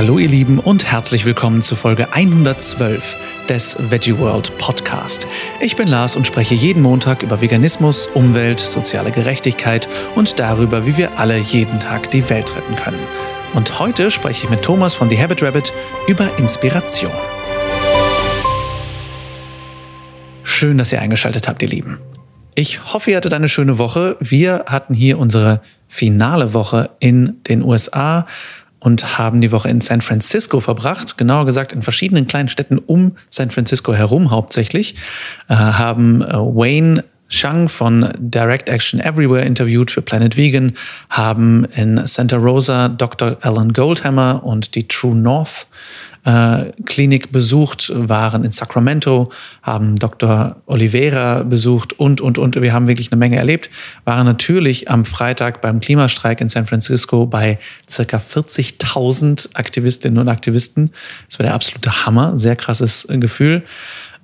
Hallo ihr Lieben und herzlich willkommen zu Folge 112 des Veggie World Podcast. Ich bin Lars und spreche jeden Montag über Veganismus, Umwelt, soziale Gerechtigkeit und darüber, wie wir alle jeden Tag die Welt retten können. Und heute spreche ich mit Thomas von The Habit Rabbit über Inspiration. Schön, dass ihr eingeschaltet habt, ihr Lieben. Ich hoffe, ihr hattet eine schöne Woche. Wir hatten hier unsere finale Woche in den USA und haben die Woche in San Francisco verbracht, genauer gesagt in verschiedenen kleinen Städten um San Francisco herum hauptsächlich, äh, haben äh, Wayne Shang von Direct Action Everywhere interviewt für Planet Vegan, haben in Santa Rosa Dr. Alan Goldhammer und die True North äh, Klinik besucht, waren in Sacramento, haben Dr. Oliveira besucht und, und, und. Wir haben wirklich eine Menge erlebt. Waren natürlich am Freitag beim Klimastreik in San Francisco bei circa 40.000 Aktivistinnen und Aktivisten. Das war der absolute Hammer. Sehr krasses Gefühl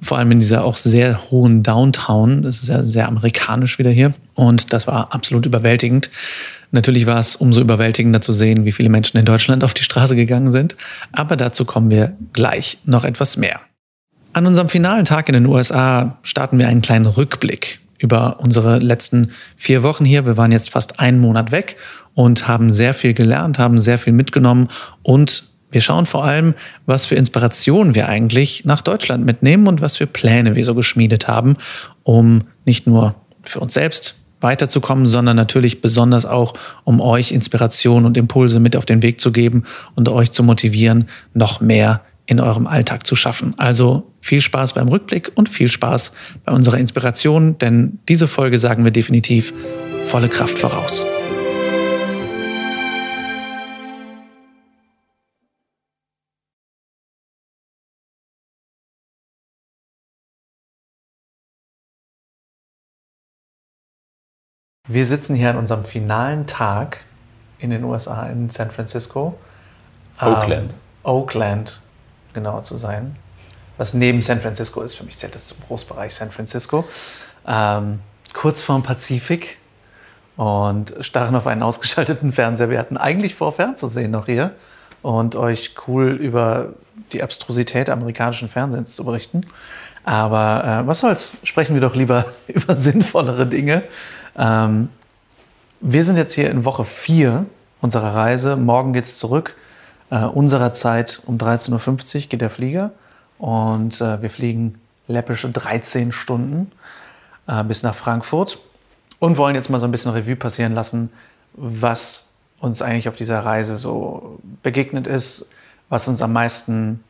vor allem in dieser auch sehr hohen Downtown. Das ist ja sehr amerikanisch wieder hier. Und das war absolut überwältigend. Natürlich war es umso überwältigender zu sehen, wie viele Menschen in Deutschland auf die Straße gegangen sind. Aber dazu kommen wir gleich noch etwas mehr. An unserem finalen Tag in den USA starten wir einen kleinen Rückblick über unsere letzten vier Wochen hier. Wir waren jetzt fast einen Monat weg und haben sehr viel gelernt, haben sehr viel mitgenommen und wir schauen vor allem, was für Inspirationen wir eigentlich nach Deutschland mitnehmen und was für Pläne wir so geschmiedet haben, um nicht nur für uns selbst weiterzukommen, sondern natürlich besonders auch, um euch Inspiration und Impulse mit auf den Weg zu geben und euch zu motivieren, noch mehr in eurem Alltag zu schaffen. Also viel Spaß beim Rückblick und viel Spaß bei unserer Inspiration, denn diese Folge sagen wir definitiv volle Kraft voraus. Wir sitzen hier an unserem finalen Tag in den USA, in San Francisco. Oakland. Ähm, Oakland, genauer zu sein. Was neben San Francisco ist. Für mich zählt das zum Großbereich San Francisco. Ähm, kurz vorm Pazifik und starren auf einen ausgeschalteten Fernseher. Wir hatten eigentlich vor, fernzusehen noch hier und euch cool über die Abstrusität amerikanischen Fernsehens zu berichten. Aber äh, was soll's? Sprechen wir doch lieber über sinnvollere Dinge. Ähm, wir sind jetzt hier in Woche 4 unserer Reise. Morgen geht es zurück. Äh, unserer Zeit um 13.50 Uhr geht der Flieger. Und äh, wir fliegen läppische 13 Stunden äh, bis nach Frankfurt. Und wollen jetzt mal so ein bisschen Revue passieren lassen, was uns eigentlich auf dieser Reise so begegnet ist, was uns am meisten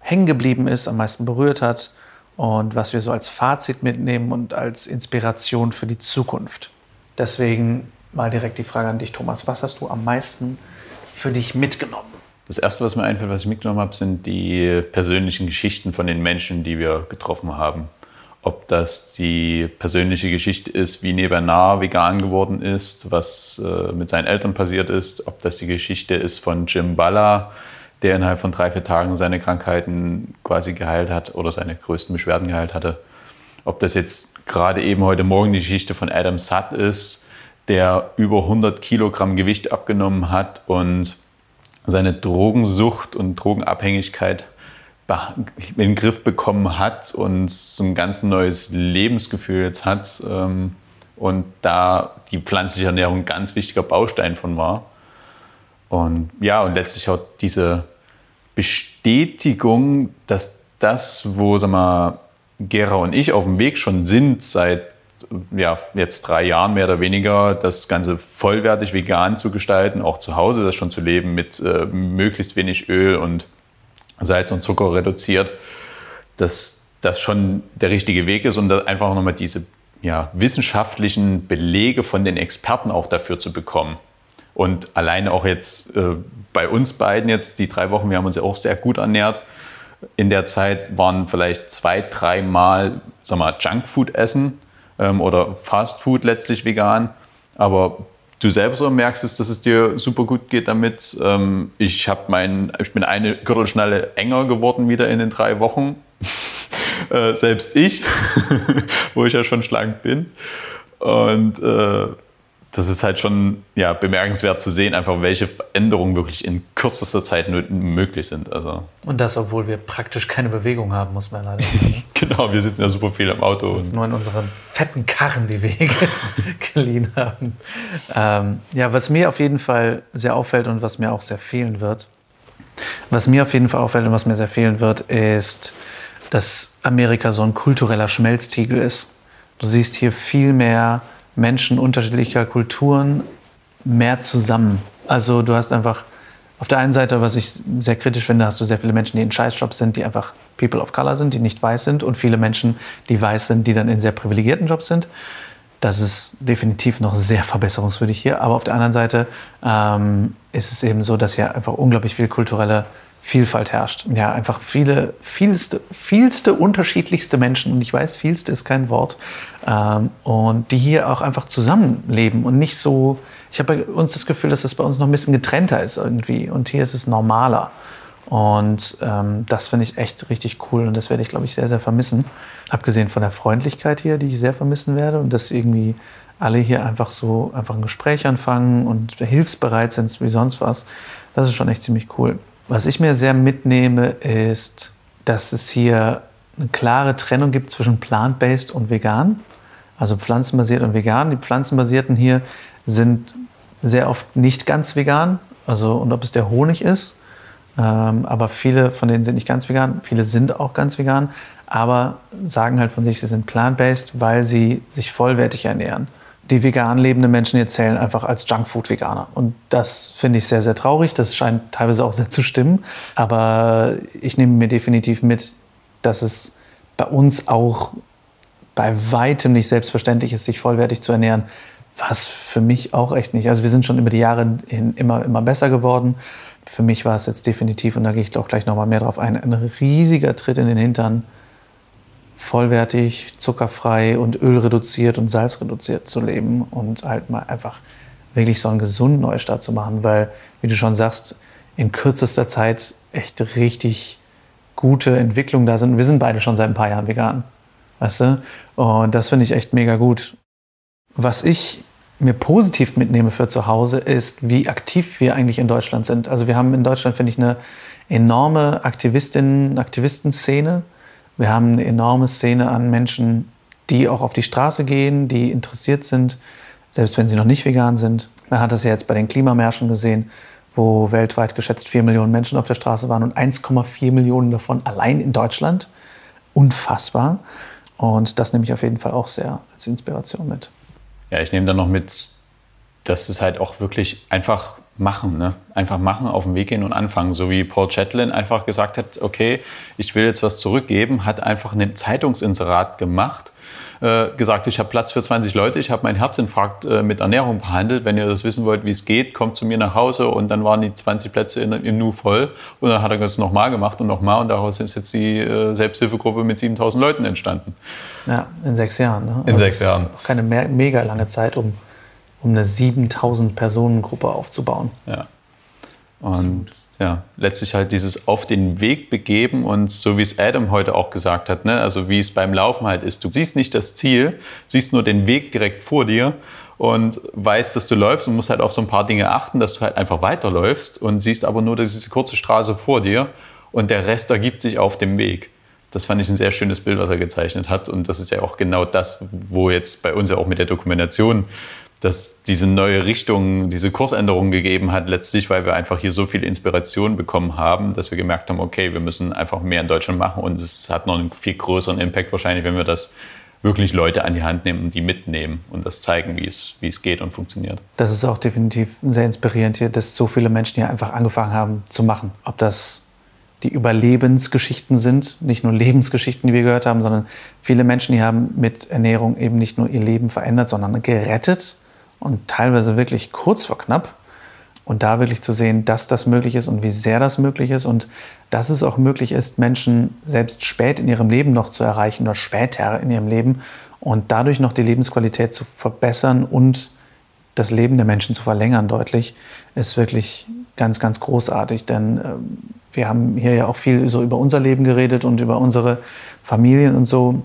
hängen geblieben ist, am meisten berührt hat und was wir so als Fazit mitnehmen und als Inspiration für die Zukunft. Deswegen mal direkt die Frage an dich, Thomas. Was hast du am meisten für dich mitgenommen? Das Erste, was mir einfällt, was ich mitgenommen habe, sind die persönlichen Geschichten von den Menschen, die wir getroffen haben. Ob das die persönliche Geschichte ist, wie Nebenar vegan geworden ist, was äh, mit seinen Eltern passiert ist, ob das die Geschichte ist von Jim Balla, der innerhalb von drei, vier Tagen seine Krankheiten quasi geheilt hat oder seine größten Beschwerden geheilt hatte. Ob das jetzt gerade eben heute Morgen die Geschichte von Adam Satt ist, der über 100 Kilogramm Gewicht abgenommen hat und seine Drogensucht und Drogenabhängigkeit in den Griff bekommen hat und so ein ganz neues Lebensgefühl jetzt hat ähm, und da die pflanzliche Ernährung ein ganz wichtiger Baustein von war. Und ja, und letztlich auch diese Bestätigung, dass das, wo sag mal, Gera und ich auf dem Weg schon sind, seit ja, jetzt drei Jahren mehr oder weniger, das Ganze vollwertig vegan zu gestalten, auch zu Hause das schon zu leben mit äh, möglichst wenig Öl und Salz und Zucker reduziert, dass das schon der richtige Weg ist und einfach nochmal diese ja, wissenschaftlichen Belege von den Experten auch dafür zu bekommen. Und alleine auch jetzt äh, bei uns beiden jetzt die drei Wochen, wir haben uns ja auch sehr gut ernährt. In der Zeit waren vielleicht zwei, dreimal sag mal, Junkfood essen ähm, oder Fastfood letztlich vegan. Aber du selbst merkst es, dass es dir super gut geht damit. Ähm, ich, mein, ich bin eine Gürtelschnalle enger geworden wieder in den drei Wochen. äh, selbst ich, wo ich ja schon schlank bin. Und äh, das ist halt schon ja, bemerkenswert zu sehen, einfach welche Veränderungen wirklich in kürzester Zeit möglich sind. Also. Und das, obwohl wir praktisch keine Bewegung haben, muss man leider sagen. genau, wir sitzen ja super viel im Auto. Das ist nur in unseren fetten Karren, die wir geliehen haben. Ähm, ja, was mir auf jeden Fall sehr auffällt und was mir auch sehr fehlen wird, was mir auf jeden Fall auffällt und was mir sehr fehlen wird, ist, dass Amerika so ein kultureller Schmelztiegel ist. Du siehst hier viel mehr Menschen unterschiedlicher Kulturen mehr zusammen. Also du hast einfach auf der einen Seite, was ich sehr kritisch finde, hast du sehr viele Menschen, die in Scheißjobs sind, die einfach People of Color sind, die nicht weiß sind und viele Menschen, die weiß sind, die dann in sehr privilegierten Jobs sind. Das ist definitiv noch sehr verbesserungswürdig hier. Aber auf der anderen Seite ähm, ist es eben so, dass hier einfach unglaublich viel kulturelle Vielfalt herrscht. Ja, einfach viele, vielste, vielste unterschiedlichste Menschen, und ich weiß, vielste ist kein Wort, ähm, und die hier auch einfach zusammenleben und nicht so, ich habe bei uns das Gefühl, dass es bei uns noch ein bisschen getrennter ist irgendwie und hier ist es normaler. Und ähm, das finde ich echt richtig cool und das werde ich, glaube ich, sehr, sehr vermissen. Abgesehen von der Freundlichkeit hier, die ich sehr vermissen werde und dass irgendwie alle hier einfach so einfach ein Gespräch anfangen und hilfsbereit sind wie sonst was. Das ist schon echt ziemlich cool. Was ich mir sehr mitnehme, ist, dass es hier eine klare Trennung gibt zwischen plant-based und vegan. Also pflanzenbasiert und vegan. Die pflanzenbasierten hier sind sehr oft nicht ganz vegan. Also, und ob es der Honig ist. Ähm, aber viele von denen sind nicht ganz vegan. Viele sind auch ganz vegan. Aber sagen halt von sich, sie sind plant-based, weil sie sich vollwertig ernähren die vegan lebenden Menschen hier zählen einfach als Junkfood-Veganer. Und das finde ich sehr, sehr traurig. Das scheint teilweise auch sehr zu stimmen. Aber ich nehme mir definitiv mit, dass es bei uns auch bei weitem nicht selbstverständlich ist, sich vollwertig zu ernähren. Was für mich auch echt nicht. Also wir sind schon über die Jahre hin immer, immer besser geworden. Für mich war es jetzt definitiv, und da gehe ich auch gleich nochmal mehr drauf ein, ein riesiger Tritt in den Hintern, vollwertig, zuckerfrei und ölreduziert und salzreduziert zu leben und halt mal einfach wirklich so einen gesunden Neustart zu machen, weil, wie du schon sagst, in kürzester Zeit echt richtig gute Entwicklungen da sind. Wir sind beide schon seit ein paar Jahren vegan, weißt du? Und das finde ich echt mega gut. Was ich mir positiv mitnehme für zu Hause, ist, wie aktiv wir eigentlich in Deutschland sind. Also wir haben in Deutschland, finde ich, eine enorme Aktivistinnen, Aktivistenszene. Wir haben eine enorme Szene an Menschen, die auch auf die Straße gehen, die interessiert sind, selbst wenn sie noch nicht vegan sind. Man hat das ja jetzt bei den Klimamärschen gesehen, wo weltweit geschätzt 4 Millionen Menschen auf der Straße waren und 1,4 Millionen davon allein in Deutschland. Unfassbar. Und das nehme ich auf jeden Fall auch sehr als Inspiration mit. Ja, ich nehme dann noch mit, dass es halt auch wirklich einfach machen. Ne? Einfach machen, auf den Weg gehen und anfangen. So wie Paul Chatlin einfach gesagt hat, okay, ich will jetzt was zurückgeben, hat einfach ein Zeitungsinserat gemacht, äh, gesagt, ich habe Platz für 20 Leute, ich habe meinen Herzinfarkt äh, mit Ernährung behandelt. Wenn ihr das wissen wollt, wie es geht, kommt zu mir nach Hause und dann waren die 20 Plätze in, im Nu voll. Und dann hat er das nochmal gemacht und nochmal und daraus ist jetzt die äh, Selbsthilfegruppe mit 7000 Leuten entstanden. Ja, in sechs Jahren. Ne? In also sechs Jahren. Keine me mega lange Zeit, um um eine 7000 Personen Gruppe aufzubauen. Ja. Und ja, letztlich halt dieses auf den Weg begeben und so wie es Adam heute auch gesagt hat, ne, also wie es beim Laufen halt ist. Du siehst nicht das Ziel, siehst nur den Weg direkt vor dir und weißt, dass du läufst und musst halt auf so ein paar Dinge achten, dass du halt einfach weiterläufst und siehst aber nur diese kurze Straße vor dir und der Rest ergibt sich auf dem Weg. Das fand ich ein sehr schönes Bild, was er gezeichnet hat und das ist ja auch genau das, wo jetzt bei uns ja auch mit der Dokumentation dass diese neue Richtung, diese Kursänderung gegeben hat, letztlich, weil wir einfach hier so viele Inspirationen bekommen haben, dass wir gemerkt haben, okay, wir müssen einfach mehr in Deutschland machen und es hat noch einen viel größeren Impact wahrscheinlich, wenn wir das wirklich Leute an die Hand nehmen und die mitnehmen und das zeigen, wie es, wie es geht und funktioniert. Das ist auch definitiv sehr inspirierend hier, dass so viele Menschen hier einfach angefangen haben zu machen. Ob das die Überlebensgeschichten sind, nicht nur Lebensgeschichten, die wir gehört haben, sondern viele Menschen, die haben mit Ernährung eben nicht nur ihr Leben verändert, sondern gerettet und teilweise wirklich kurz vor knapp. Und da wirklich zu sehen, dass das möglich ist und wie sehr das möglich ist und dass es auch möglich ist, Menschen selbst spät in ihrem Leben noch zu erreichen oder später in ihrem Leben und dadurch noch die Lebensqualität zu verbessern und das Leben der Menschen zu verlängern deutlich, ist wirklich ganz, ganz großartig. Denn äh, wir haben hier ja auch viel so über unser Leben geredet und über unsere Familien und so.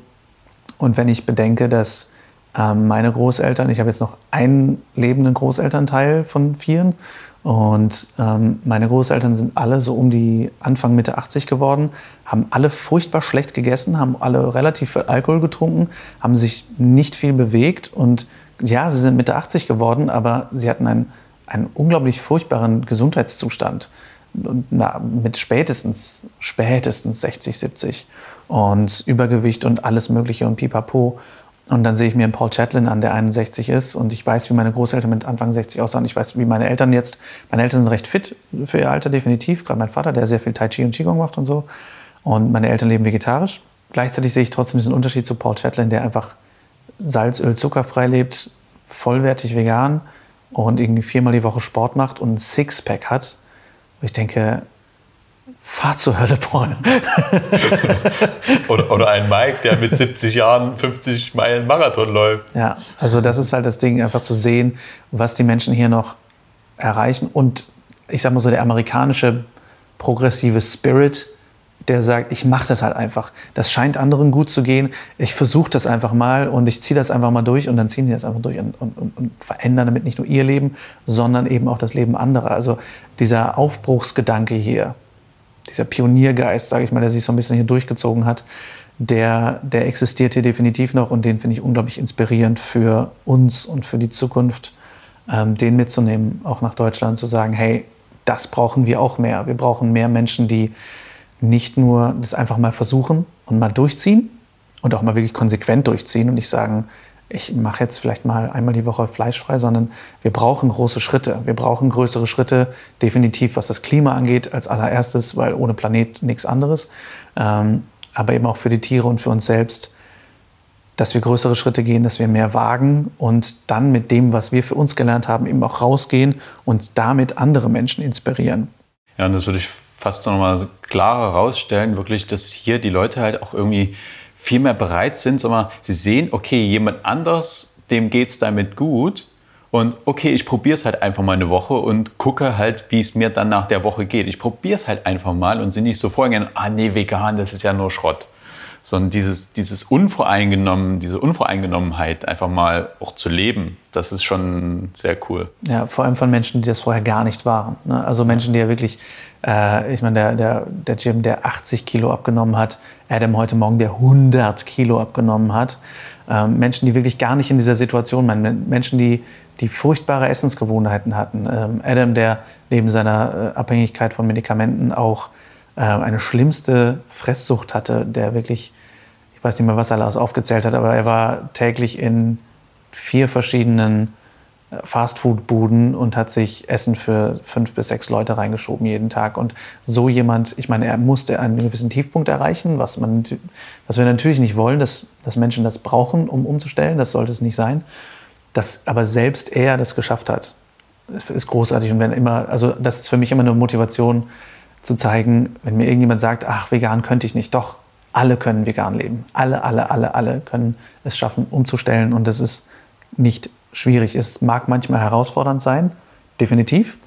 Und wenn ich bedenke, dass meine Großeltern, ich habe jetzt noch einen lebenden Großelternteil von vieren. Und ähm, meine Großeltern sind alle so um die Anfang, Mitte 80 geworden, haben alle furchtbar schlecht gegessen, haben alle relativ viel Alkohol getrunken, haben sich nicht viel bewegt. Und ja, sie sind Mitte 80 geworden, aber sie hatten einen, einen unglaublich furchtbaren Gesundheitszustand. Na, mit spätestens, spätestens 60, 70 und Übergewicht und alles Mögliche und pipapo. Und dann sehe ich mir einen Paul Chatlin an, der 61 ist und ich weiß, wie meine Großeltern mit Anfang 60 aussahen. Ich weiß, wie meine Eltern jetzt, meine Eltern sind recht fit für ihr Alter, definitiv. Gerade mein Vater, der sehr viel Tai Chi und Qigong macht und so. Und meine Eltern leben vegetarisch. Gleichzeitig sehe ich trotzdem diesen Unterschied zu Paul Chatlin, der einfach Salz, Öl, Zucker frei lebt, vollwertig vegan und irgendwie viermal die Woche Sport macht und ein Sixpack hat. Und ich denke, fahr zur Hölle, Paul. oder, oder ein Mike, der mit 70 Jahren 50 Meilen Marathon läuft. Ja, also das ist halt das Ding, einfach zu sehen, was die Menschen hier noch erreichen. Und ich sag mal so, der amerikanische progressive Spirit, der sagt, ich mache das halt einfach. Das scheint anderen gut zu gehen. Ich versuche das einfach mal und ich ziehe das einfach mal durch und dann ziehen die das einfach durch und, und, und, verändern damit nicht nur ihr Leben, sondern eben auch das Leben anderer. Also dieser Aufbruchsgedanke hier, dieser Pioniergeist, sage ich mal, der sich so ein bisschen hier durchgezogen hat, der, der existiert hier definitiv noch und den finde ich unglaublich inspirierend für uns und für die Zukunft, ähm, den mitzunehmen, auch nach Deutschland, zu sagen, hey, das brauchen wir auch mehr. Wir brauchen mehr Menschen, die nicht nur das einfach mal versuchen und mal durchziehen und auch mal wirklich konsequent durchziehen und nicht sagen, ich mache jetzt vielleicht mal einmal die Woche fleischfrei, sondern wir brauchen große Schritte. Wir brauchen größere Schritte, definitiv, was das Klima angeht, als allererstes, weil ohne Planet nichts anderes. Ähm, aber eben auch für die Tiere und für uns selbst, dass wir größere Schritte gehen, dass wir mehr wagen und dann mit dem, was wir für uns gelernt haben, eben auch rausgehen und damit andere Menschen inspirieren. Ja, und das würde ich fast noch mal klarer herausstellen, wirklich, dass hier die Leute halt auch irgendwie viel mehr bereit sind, sondern sie sehen, okay, jemand anders, dem geht es damit gut. Und okay, ich probiere es halt einfach mal eine Woche und gucke halt, wie es mir dann nach der Woche geht. Ich probiere es halt einfach mal und sind nicht so vorgegangen, ah nee, vegan, das ist ja nur Schrott. Sondern dieses, dieses Unvoreingenommen, diese Unvoreingenommenheit einfach mal auch zu leben, das ist schon sehr cool. Ja, vor allem von Menschen, die das vorher gar nicht waren. Ne? Also Menschen, die ja wirklich äh, ich meine, der, der, der Jim, der 80 Kilo abgenommen hat, Adam heute Morgen, der 100 Kilo abgenommen hat. Ähm, Menschen, die wirklich gar nicht in dieser Situation waren. Menschen, die, die furchtbare Essensgewohnheiten hatten. Ähm, Adam, der neben seiner äh, Abhängigkeit von Medikamenten auch äh, eine schlimmste Fresssucht hatte, der wirklich, ich weiß nicht mehr, was er alles aufgezählt hat, aber er war täglich in vier verschiedenen Fastfood-Buden und hat sich Essen für fünf bis sechs Leute reingeschoben jeden Tag. Und so jemand, ich meine, er musste einen gewissen Tiefpunkt erreichen, was, man, was wir natürlich nicht wollen, dass, dass Menschen das brauchen, um umzustellen. Das sollte es nicht sein. Dass aber selbst er das geschafft hat, ist großartig. Und wenn immer, also das ist für mich immer eine Motivation zu zeigen, wenn mir irgendjemand sagt, ach, vegan könnte ich nicht, doch, alle können vegan leben. Alle, alle, alle, alle können es schaffen, umzustellen. Und das ist nicht schwierig. Es mag manchmal herausfordernd sein, definitiv,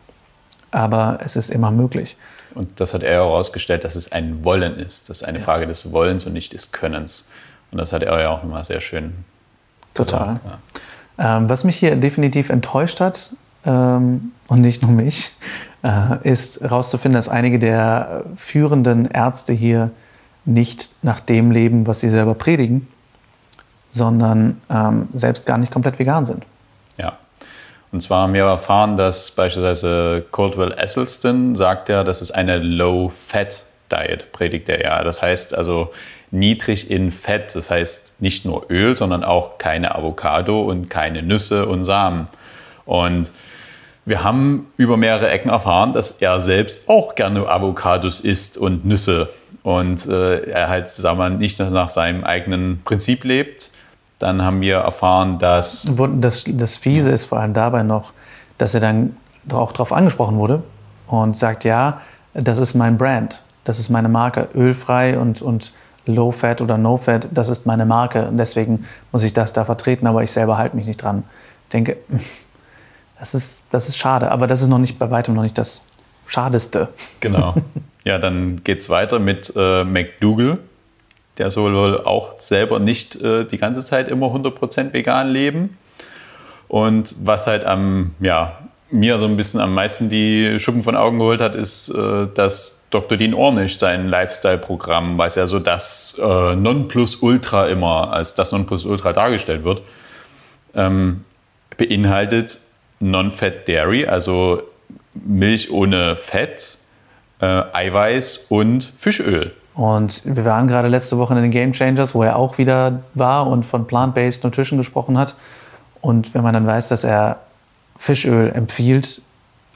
aber es ist immer möglich. Und das hat er auch herausgestellt, dass es ein Wollen ist. Das ist eine ja. Frage des Wollens und nicht des Könnens. Und das hat er ja auch immer sehr schön Total. Gesagt, ja. ähm, was mich hier definitiv enttäuscht hat, ähm, und nicht nur mich, äh, ist herauszufinden, dass einige der führenden Ärzte hier nicht nach dem leben, was sie selber predigen, sondern ähm, selbst gar nicht komplett vegan sind. Ja. Und zwar haben wir erfahren, dass beispielsweise Caldwell Esselstyn sagt ja, das ist eine Low-Fat-Diet, predigt er ja. Das heißt also niedrig in Fett. Das heißt nicht nur Öl, sondern auch keine Avocado und keine Nüsse und Samen. Und wir haben über mehrere Ecken erfahren, dass er selbst auch gerne Avocados isst und Nüsse. Und äh, er halt, sagen wir, nicht nach seinem eigenen Prinzip lebt. Dann haben wir erfahren, dass. Das, das Fiese ist vor allem dabei noch, dass er dann auch darauf angesprochen wurde und sagt: Ja, das ist mein Brand, das ist meine Marke, ölfrei und, und Low Fat oder No Fat, das ist meine Marke und deswegen muss ich das da vertreten, aber ich selber halte mich nicht dran. Ich denke, das ist, das ist schade, aber das ist noch nicht bei weitem noch nicht das Schadeste. Genau. Ja, dann geht es weiter mit äh, McDougall der soll wohl auch selber nicht äh, die ganze Zeit immer 100% vegan leben. Und was halt am, ja, mir so ein bisschen am meisten die Schuppen von Augen geholt hat, ist, äh, dass Dr. Dean Ornish sein Lifestyle-Programm, was ja so das äh, Nonplusultra immer als das Nonplusultra dargestellt wird, ähm, beinhaltet Non-Fat Dairy, also Milch ohne Fett, äh, Eiweiß und Fischöl. Und wir waren gerade letzte Woche in den Game Changers, wo er auch wieder war und von Plant-Based Nutrition gesprochen hat. Und wenn man dann weiß, dass er Fischöl empfiehlt,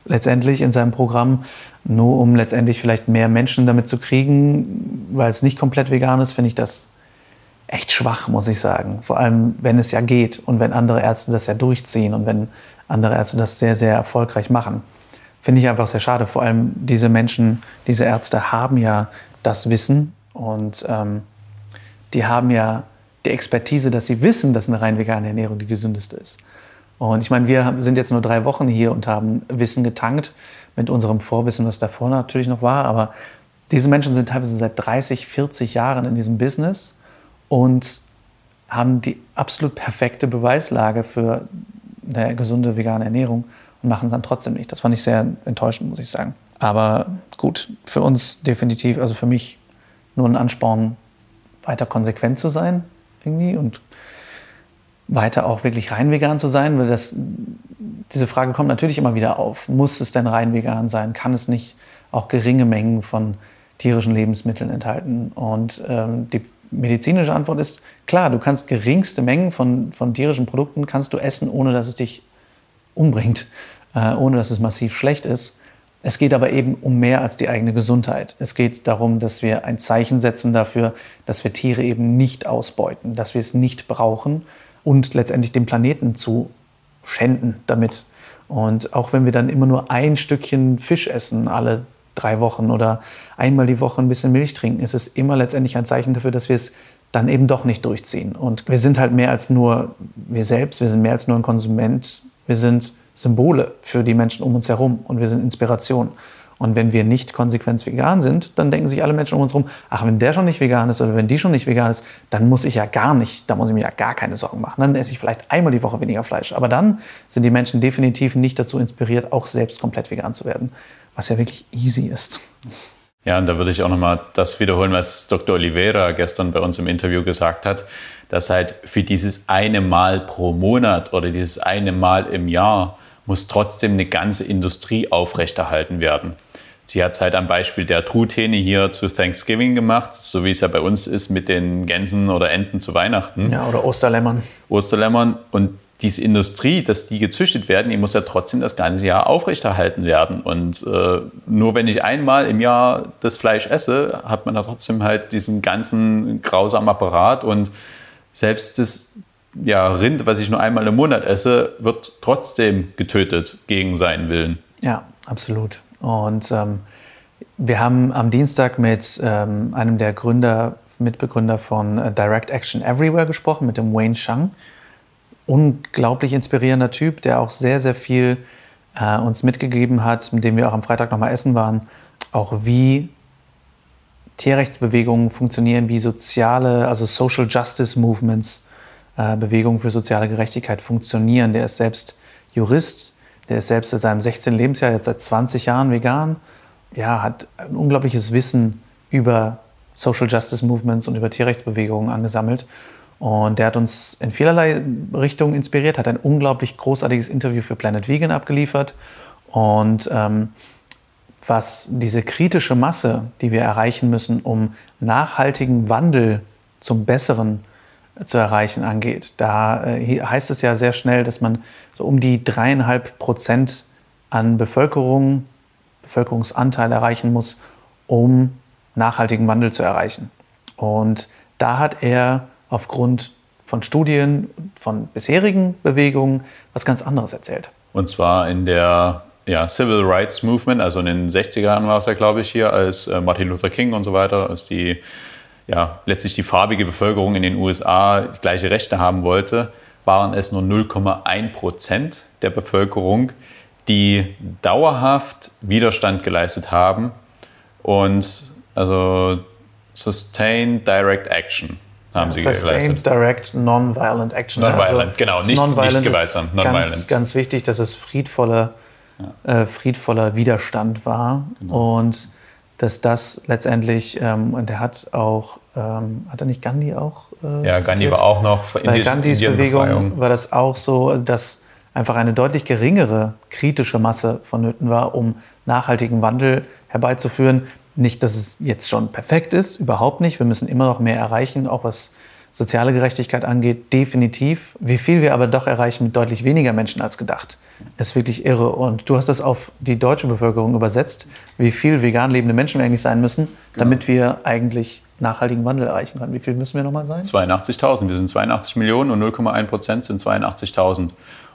letztendlich in seinem Programm, nur um letztendlich vielleicht mehr Menschen damit zu kriegen, weil es nicht komplett vegan ist, finde ich das echt schwach, muss ich sagen. Vor allem, wenn es ja geht und wenn andere Ärzte das ja durchziehen und wenn andere Ärzte das sehr, sehr erfolgreich machen. Finde ich einfach sehr schade. Vor allem diese Menschen, diese Ärzte haben ja das Wissen und ähm, die haben ja die Expertise, dass sie wissen, dass eine rein vegane Ernährung die gesündeste ist. Und ich meine, wir sind jetzt nur drei Wochen hier und haben Wissen getankt mit unserem Vorwissen, was davor natürlich noch war. Aber diese Menschen sind teilweise seit 30, 40 Jahren in diesem Business und haben die absolut perfekte Beweislage für eine gesunde vegane Ernährung und machen es dann trotzdem nicht. Das fand ich sehr enttäuschend, muss ich sagen. Aber gut, für uns definitiv, also für mich nur ein Ansporn, weiter konsequent zu sein irgendwie und weiter auch wirklich rein vegan zu sein, weil das, diese Frage kommt natürlich immer wieder auf. Muss es denn rein vegan sein? Kann es nicht auch geringe Mengen von tierischen Lebensmitteln enthalten? Und ähm, die medizinische Antwort ist klar, du kannst geringste Mengen von, von tierischen Produkten kannst du essen, ohne dass es dich umbringt, äh, ohne dass es massiv schlecht ist. Es geht aber eben um mehr als die eigene Gesundheit. Es geht darum, dass wir ein Zeichen setzen dafür, dass wir Tiere eben nicht ausbeuten, dass wir es nicht brauchen und letztendlich den Planeten zu schänden damit. Und auch wenn wir dann immer nur ein Stückchen Fisch essen, alle drei Wochen oder einmal die Woche ein bisschen Milch trinken, ist es immer letztendlich ein Zeichen dafür, dass wir es dann eben doch nicht durchziehen. Und wir sind halt mehr als nur wir selbst, wir sind mehr als nur ein Konsument, wir sind Symbole für die Menschen um uns herum und wir sind Inspiration. Und wenn wir nicht konsequent vegan sind, dann denken sich alle Menschen um uns herum, ach, wenn der schon nicht vegan ist oder wenn die schon nicht vegan ist, dann muss ich ja gar nicht, da muss ich mir ja gar keine Sorgen machen. Dann esse ich vielleicht einmal die Woche weniger Fleisch. Aber dann sind die Menschen definitiv nicht dazu inspiriert, auch selbst komplett vegan zu werden, was ja wirklich easy ist. Ja, und da würde ich auch nochmal das wiederholen, was Dr. Oliveira gestern bei uns im Interview gesagt hat, dass halt für dieses eine Mal pro Monat oder dieses eine Mal im Jahr muss trotzdem eine ganze Industrie aufrechterhalten werden. Sie hat es halt am Beispiel der Truthähne hier zu Thanksgiving gemacht, so wie es ja bei uns ist mit den Gänsen oder Enten zu Weihnachten. Ja, oder Osterlämmern. Osterlämmern. Und diese Industrie, dass die gezüchtet werden, die muss ja trotzdem das ganze Jahr aufrechterhalten werden. Und äh, nur wenn ich einmal im Jahr das Fleisch esse, hat man da trotzdem halt diesen ganzen grausamen Apparat und selbst das ja, Rind, was ich nur einmal im Monat esse, wird trotzdem getötet gegen seinen Willen. Ja, absolut. Und ähm, wir haben am Dienstag mit ähm, einem der Gründer, Mitbegründer von äh, Direct Action Everywhere gesprochen, mit dem Wayne Shang. Unglaublich inspirierender Typ, der auch sehr, sehr viel äh, uns mitgegeben hat, mit dem wir auch am Freitag nochmal essen waren. Auch wie Tierrechtsbewegungen funktionieren, wie soziale, also Social Justice Movements, äh, Bewegungen für soziale Gerechtigkeit funktionieren. Der ist selbst Jurist, der ist selbst seit seinem 16. Lebensjahr, jetzt seit 20 Jahren vegan, ja, hat ein unglaubliches Wissen über Social Justice Movements und über Tierrechtsbewegungen angesammelt. Und der hat uns in vielerlei Richtungen inspiriert, hat ein unglaublich großartiges Interview für Planet Vegan abgeliefert. Und ähm, was diese kritische Masse, die wir erreichen müssen, um nachhaltigen Wandel zum Besseren zu erreichen angeht. Da äh, heißt es ja sehr schnell, dass man so um die dreieinhalb Prozent an Bevölkerung, Bevölkerungsanteil erreichen muss, um nachhaltigen Wandel zu erreichen. Und da hat er aufgrund von Studien, von bisherigen Bewegungen was ganz anderes erzählt. Und zwar in der ja, Civil Rights Movement, also in den 60er Jahren war es ja, glaube ich, hier, als äh, Martin Luther King und so weiter, als die ja, letztlich die farbige Bevölkerung in den USA gleiche Rechte haben wollte, waren es nur 0,1 Prozent der Bevölkerung, die dauerhaft Widerstand geleistet haben. Und also Sustained Direct Action haben sie Sustained geleistet. Direct Nonviolent Action. Nonviolent, genau, nicht- Nonviolent nicht gewaltsam, nonviolent. Ganz, ganz wichtig, dass es friedvoller, äh, friedvoller Widerstand war Genau. und dass das letztendlich, ähm, und er hat auch, ähm, hat er nicht Gandhi auch? Äh, Ja, Gandhi zitiert? war auch noch Bei Indi- Gandhis. Bewegung war das auch so, dass einfach eine deutlich geringere kritische Masse vonnöten war, um nachhaltigen Wandel herbeizuführen. Nicht, dass es jetzt schon perfekt ist, überhaupt nicht. Wir müssen immer noch mehr erreichen, auch was soziale Gerechtigkeit angeht, definitiv. Wie viel wir aber doch erreichen mit deutlich weniger Menschen als gedacht, ist wirklich irre. Und du hast das auf die deutsche Bevölkerung übersetzt, wie viel vegan lebende Menschen wir eigentlich sein müssen, damit wir eigentlich nachhaltigen Wandel erreichen können. Wie viel müssen wir nochmal sein? 82.000. Wir sind 82 Millionen und 0,1 Prozent sind 82.000.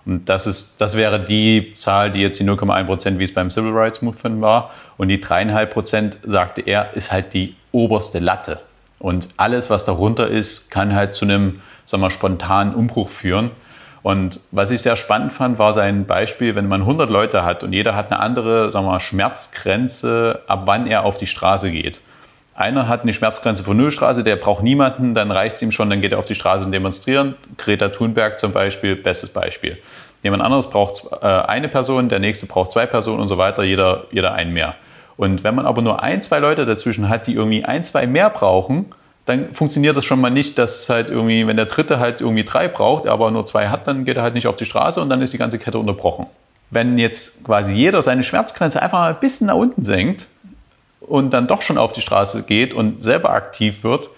Und das, ist, das wäre die Zahl, die jetzt die 0,1 Prozent, wie es beim Civil Rights Movement war. Und die 3,5 Prozent, sagte er, ist halt die oberste Latte. Und alles, was darunter ist, kann halt zu einem sagen wir, spontanen Umbruch führen. Und was ich sehr spannend fand, war sein Beispiel, wenn man 100 Leute hat und jeder hat eine andere sagen wir, Schmerzgrenze, ab wann er auf die Straße geht. Einer hat eine Schmerzgrenze von Nullstraße, der braucht niemanden, dann reicht es ihm schon, dann geht er auf die Straße und demonstrieren. Greta Thunberg zum Beispiel, bestes Beispiel. Jemand anderes braucht äh, eine Person, der nächste braucht zwei Personen und so weiter, jeder, jeder einen mehr. Und wenn man aber nur ein, zwei Leute dazwischen hat, die irgendwie ein, zwei mehr brauchen, dann funktioniert das schon mal nicht, dass halt irgendwie, wenn der dritte halt irgendwie drei braucht, er aber nur zwei hat, dann geht er halt nicht auf die Straße und dann ist die ganze Kette unterbrochen. Wenn jetzt quasi jeder seine Schmerzgrenze einfach mal ein bisschen nach unten senkt, und dann doch schon auf die Straße geht und selber aktiv wird,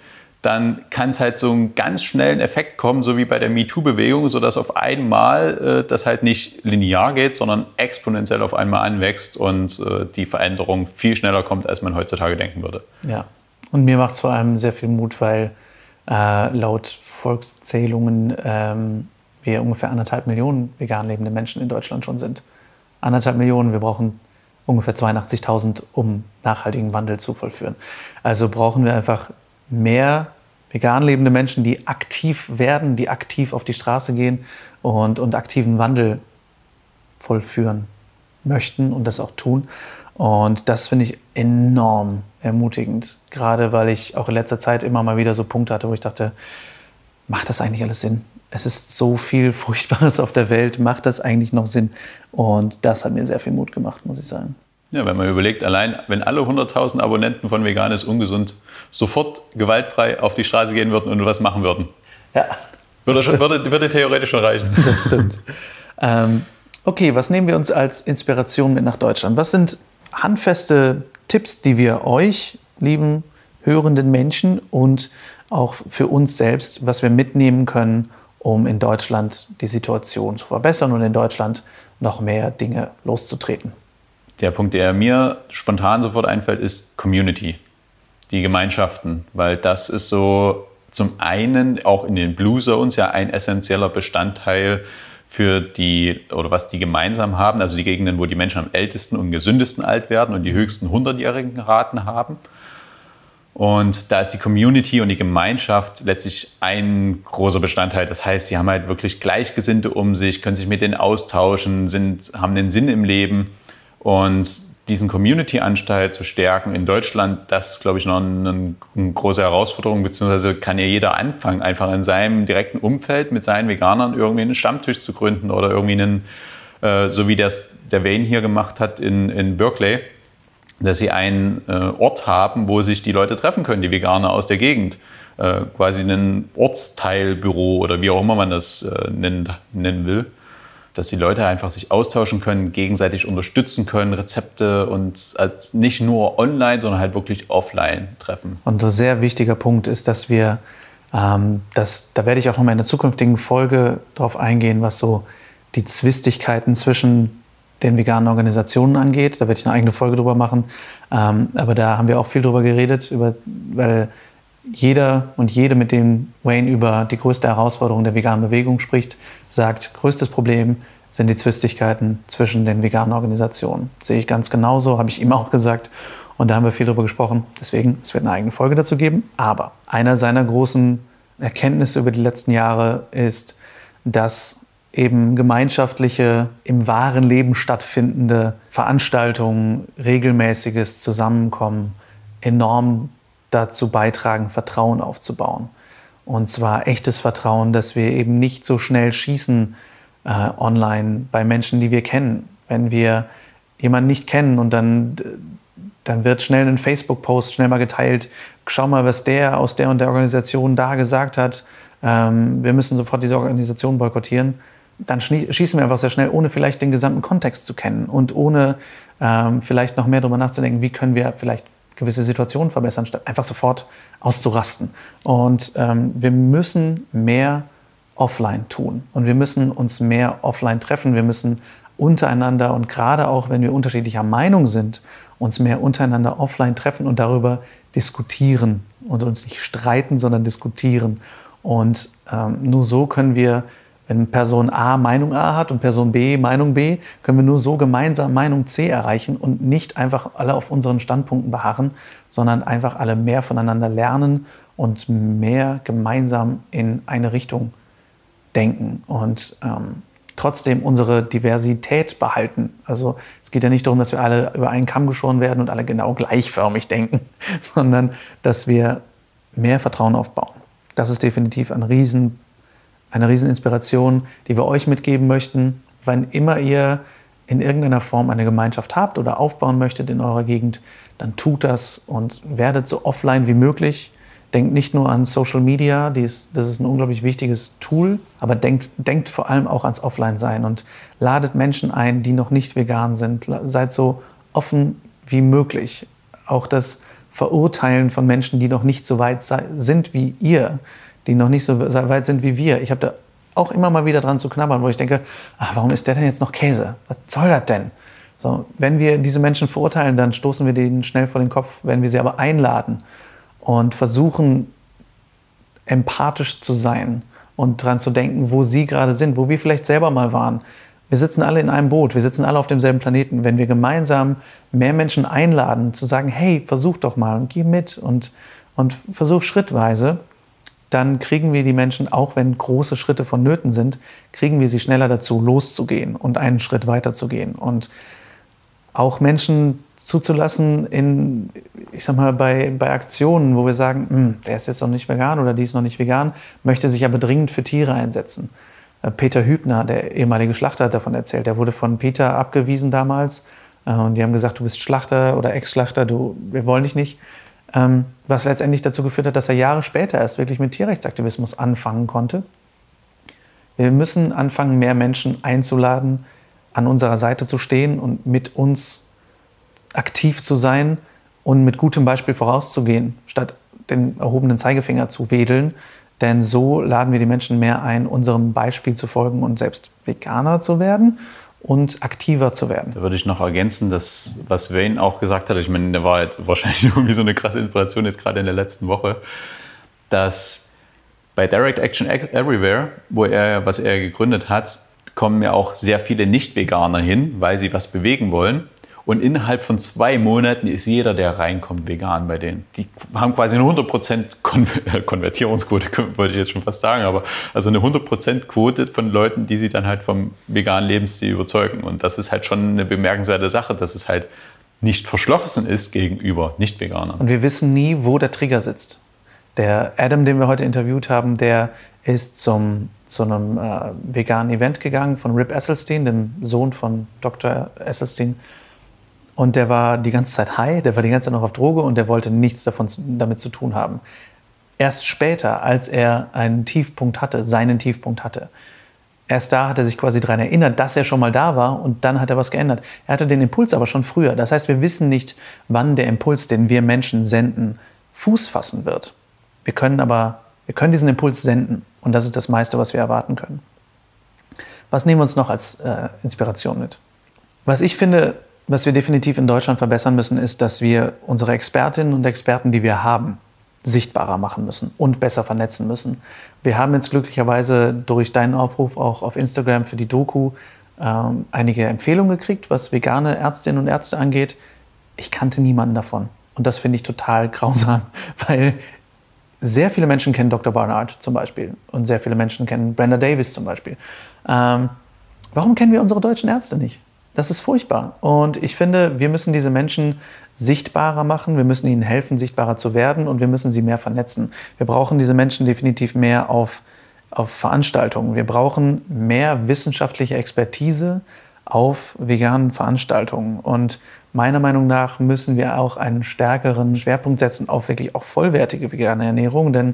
dann kann es halt so einen ganz schnellen Effekt kommen, so wie bei der MeToo-Bewegung, sodass auf einmal äh, das halt nicht linear geht, sondern exponentiell auf einmal anwächst und äh, die Veränderung viel schneller kommt, als man heutzutage denken würde. Ja, und mir macht es vor allem sehr viel Mut, weil äh, laut Volkszählungen ähm, wir ungefähr anderthalb Millionen vegan lebende Menschen in Deutschland schon sind. Anderthalb Millionen, wir brauchen ungefähr 82.000, um nachhaltigen Wandel zu vollführen. Also brauchen wir einfach mehr vegan lebende Menschen, die aktiv werden, die aktiv auf die Straße gehen und, und aktiven Wandel vollführen möchten und das auch tun. Und das finde ich enorm ermutigend, gerade weil ich auch in letzter Zeit immer mal wieder so Punkte hatte, wo ich dachte, macht das eigentlich alles Sinn? Es ist so viel Furchtbares auf der Welt, macht das eigentlich noch Sinn? Und das hat mir sehr viel Mut gemacht, muss ich sagen. Ja, wenn man überlegt, allein wenn alle 100.000 Abonnenten von Vegan ist ungesund sofort gewaltfrei auf die Straße gehen würden und was machen würden, Ja, würde, würde, würde theoretisch schon reichen. das stimmt. ähm, okay, was nehmen wir uns als Inspiration mit nach Deutschland? Was sind handfeste Tipps, die wir euch, lieben hörenden Menschen und auch für uns selbst, was wir mitnehmen können, um in Deutschland die Situation zu verbessern und in Deutschland noch mehr Dinge loszutreten? Der Punkt, der mir spontan sofort einfällt, ist Community, die Gemeinschaften, weil das ist so zum einen auch in den Blue Zones ja ein essentieller Bestandteil für die, oder was die gemeinsam haben, also die Gegenden, wo die Menschen am ältesten und gesündesten alt werden und die höchsten 100-jährigen Raten haben. Und da ist die Community und die Gemeinschaft letztlich ein großer Bestandteil. Das heißt, sie haben halt wirklich Gleichgesinnte um sich, können sich mit denen austauschen, sind, haben einen Sinn im Leben. Und diesen Community-Anteil zu stärken in Deutschland, das ist, glaube ich, noch eine, eine große Herausforderung, beziehungsweise kann ja jeder anfangen, einfach in seinem direkten Umfeld mit seinen Veganern irgendwie einen Stammtisch zu gründen oder irgendwie einen, äh, so wie das der Wayne hier gemacht hat in, in Berkeley, dass sie einen äh, Ort haben, wo sich die Leute treffen können, die Veganer aus der Gegend. Äh, quasi ein Ortsteilbüro oder wie auch immer man das äh, nennen, nennen will dass die Leute einfach sich austauschen können, gegenseitig unterstützen können, Rezepte und als nicht nur online, sondern halt wirklich offline treffen. Und ein sehr wichtiger Punkt ist, dass wir, ähm, das, da werde ich auch noch mal in der zukünftigen Folge drauf eingehen, was so die Zwistigkeiten zwischen den veganen Organisationen angeht. Da werde ich eine eigene Folge drüber machen. Ähm, aber da haben wir auch viel drüber geredet, über, weil jeder und jede, mit dem Wayne über die größte Herausforderung der veganen Bewegung spricht, sagt, größtes Problem sind die Zwistigkeiten zwischen den veganen Organisationen. Sehe ich ganz genauso, habe ich ihm auch gesagt. Und da haben wir viel drüber gesprochen. Deswegen, es wird eine eigene Folge dazu geben. Aber einer seiner großen Erkenntnisse über die letzten Jahre ist, dass eben gemeinschaftliche, im wahren Leben stattfindende Veranstaltungen, regelmäßiges Zusammenkommen enorm dazu beitragen, Vertrauen aufzubauen. Und zwar echtes Vertrauen, dass wir eben nicht so schnell schießen äh, online bei Menschen, die wir kennen. Wenn wir jemanden nicht kennen und dann, dann wird schnell ein Facebook-Post schnell mal geteilt, schau mal, was der aus der und der Organisation da gesagt hat, ähm, wir müssen sofort diese Organisation boykottieren, dann schießen wir einfach sehr schnell, ohne vielleicht den gesamten Kontext zu kennen und ohne ähm, vielleicht noch mehr darüber nachzudenken, wie können wir vielleicht gewisse Situationen verbessern, statt einfach sofort auszurasten. Und ähm, wir müssen mehr offline tun und wir müssen uns mehr offline treffen. Wir müssen untereinander und gerade auch, wenn wir unterschiedlicher Meinung sind, uns mehr untereinander offline treffen und darüber diskutieren und uns nicht streiten, sondern diskutieren. Und ähm, nur so können wir, wenn Person A Meinung A hat und Person B Meinung B, können wir nur so gemeinsam Meinung C erreichen und nicht einfach alle auf unseren Standpunkten beharren, sondern einfach alle mehr voneinander lernen und mehr gemeinsam in eine Richtung denken. Und ähm, trotzdem unsere Diversität behalten. Also es geht ja nicht darum, dass wir alle über einen Kamm geschoren werden und alle genau gleichförmig denken, sondern dass wir mehr Vertrauen aufbauen. Das ist definitiv ein Riesen, eine Rieseninspiration, die wir euch mitgeben möchten. Wann immer ihr in irgendeiner Form eine Gemeinschaft habt oder aufbauen möchtet in eurer Gegend, dann tut das und werdet so offline wie möglich. Denkt nicht nur an Social Media, ist, das ist ein unglaublich wichtiges Tool, aber denkt, denkt vor allem auch ans Offline-Sein und ladet Menschen ein, die noch nicht vegan sind. Seid so offen wie möglich. Auch das Verurteilen von Menschen, die noch nicht so weit sind wie ihr, die noch nicht so weit sind wie wir. Ich habe da auch immer mal wieder dran zu knabbern, wo ich denke, ach, warum ist der denn jetzt noch Käse? Was soll das denn? So, wenn wir diese Menschen verurteilen, dann stoßen wir denen schnell vor den Kopf. Wenn wir sie aber einladen und versuchen, empathisch zu sein und daran zu denken, wo sie gerade sind, wo wir vielleicht selber mal waren. Wir sitzen alle in einem Boot, wir sitzen alle auf demselben Planeten. Wenn wir gemeinsam mehr Menschen einladen, zu sagen, hey, versuch doch mal und geh mit und, und versuch schrittweise, dann kriegen wir die Menschen, auch wenn große Schritte vonnöten sind, kriegen wir sie schneller dazu, loszugehen und einen Schritt weiter zu gehen. Und auch Menschen zuzulassen in, ich sag mal, bei, bei Aktionen, wo wir sagen, hm, der ist jetzt noch nicht vegan oder die ist noch nicht vegan, möchte sich aber dringend für Tiere einsetzen. Äh, Peter Hübner, der ehemalige Schlachter, hat davon erzählt. Der wurde von Peter abgewiesen damals. Äh, und die haben gesagt, du bist Schlachter oder Ex-Schlachter, wir wollen dich nicht. Ähm, was letztendlich dazu geführt hat, dass er Jahre später erst wirklich mit Tierrechtsaktivismus anfangen konnte. Wir müssen anfangen, mehr Menschen einzuladen, an unserer Seite zu stehen und mit uns aktiv zu sein und mit gutem Beispiel vorauszugehen, statt den erhobenen Zeigefinger zu wedeln. Denn so laden wir die Menschen mehr ein, unserem Beispiel zu folgen und selbst Veganer zu werden und aktiver zu werden. Da würde ich noch ergänzen, dass, was Wayne auch gesagt hat, ich meine, der war jetzt wahrscheinlich irgendwie so eine krasse Inspiration jetzt gerade in der letzten Woche, dass bei Direct Action Everywhere, wo er, was er gegründet hat, kommen ja auch sehr viele Nicht-Veganer hin, weil sie was bewegen wollen. Und innerhalb von zwei Monaten ist jeder, der reinkommt, vegan bei denen. Die haben quasi eine 100% Konver Konvertierungsquote, wollte ich jetzt schon fast sagen, aber also eine 100% Quote von Leuten, die sie dann halt vom veganen Lebensstil überzeugen. Und das ist halt schon eine bemerkenswerte Sache, dass es halt nicht verschlossen ist gegenüber Nicht-Veganern. Und wir wissen nie, wo der Trigger sitzt. Der Adam, den wir heute interviewt haben, der ist zum, zu einem äh, veganen Event gegangen von Rip Esselstyn, dem Sohn von Dr. Esselstyn. Und der war die ganze Zeit high, der war die ganze Zeit noch auf Droge und der wollte nichts davon damit zu tun haben. Erst später, als er einen Tiefpunkt hatte, seinen Tiefpunkt hatte, erst da hat er sich quasi daran erinnert, dass er schon mal da war und dann hat er was geändert. Er hatte den Impuls aber schon früher. Das heißt, wir wissen nicht, wann der Impuls, den wir Menschen senden, Fuß fassen wird. Wir können aber wir können diesen Impuls senden und das ist das meiste, was wir erwarten können. Was nehmen wir uns noch als äh, Inspiration mit? Was ich finde, was wir definitiv in Deutschland verbessern müssen, ist, dass wir unsere Expertinnen und Experten, die wir haben, sichtbarer machen müssen und besser vernetzen müssen. Wir haben jetzt glücklicherweise durch deinen Aufruf auch auf Instagram für die Doku ähm, einige Empfehlungen gekriegt, was vegane Ärztinnen und Ärzte angeht. Ich kannte niemanden davon. Und das finde ich total grausam, weil sehr viele Menschen kennen Dr. Barnard zum Beispiel und sehr viele Menschen kennen Brenda Davis zum Beispiel. Ähm, warum kennen wir unsere deutschen Ärzte nicht? Das ist furchtbar. Und ich finde, wir müssen diese Menschen sichtbarer machen, wir müssen ihnen helfen, sichtbarer zu werden und wir müssen sie mehr vernetzen. Wir brauchen diese Menschen definitiv mehr auf, auf Veranstaltungen. Wir brauchen mehr wissenschaftliche Expertise auf veganen Veranstaltungen. Und meiner Meinung nach müssen wir auch einen stärkeren Schwerpunkt setzen auf wirklich auch vollwertige vegane Ernährung, denn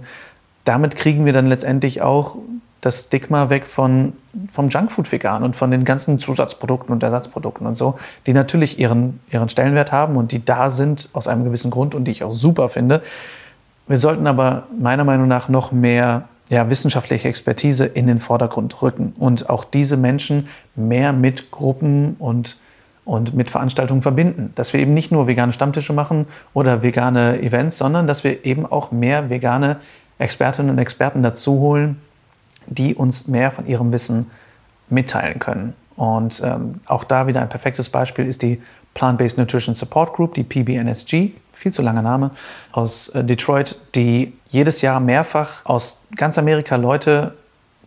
damit kriegen wir dann letztendlich auch das Stigma weg von, vom Junkfood vegan und von den ganzen Zusatzprodukten und Ersatzprodukten und so, die natürlich ihren, ihren Stellenwert haben und die da sind aus einem gewissen Grund und die ich auch super finde. Wir sollten aber meiner Meinung nach noch mehr ja, wissenschaftliche Expertise in den Vordergrund rücken und auch diese Menschen mehr mit Gruppen und, und mit Veranstaltungen verbinden. Dass wir eben nicht nur vegane Stammtische machen oder vegane Events, sondern dass wir eben auch mehr vegane Expertinnen und Experten dazu holen, die uns mehr von ihrem Wissen mitteilen können. Und ähm, auch da wieder ein perfektes Beispiel ist die Plant-Based Nutrition Support Group, die PBNSG, viel zu langer Name, aus äh, Detroit, die jedes Jahr mehrfach aus ganz Amerika Leute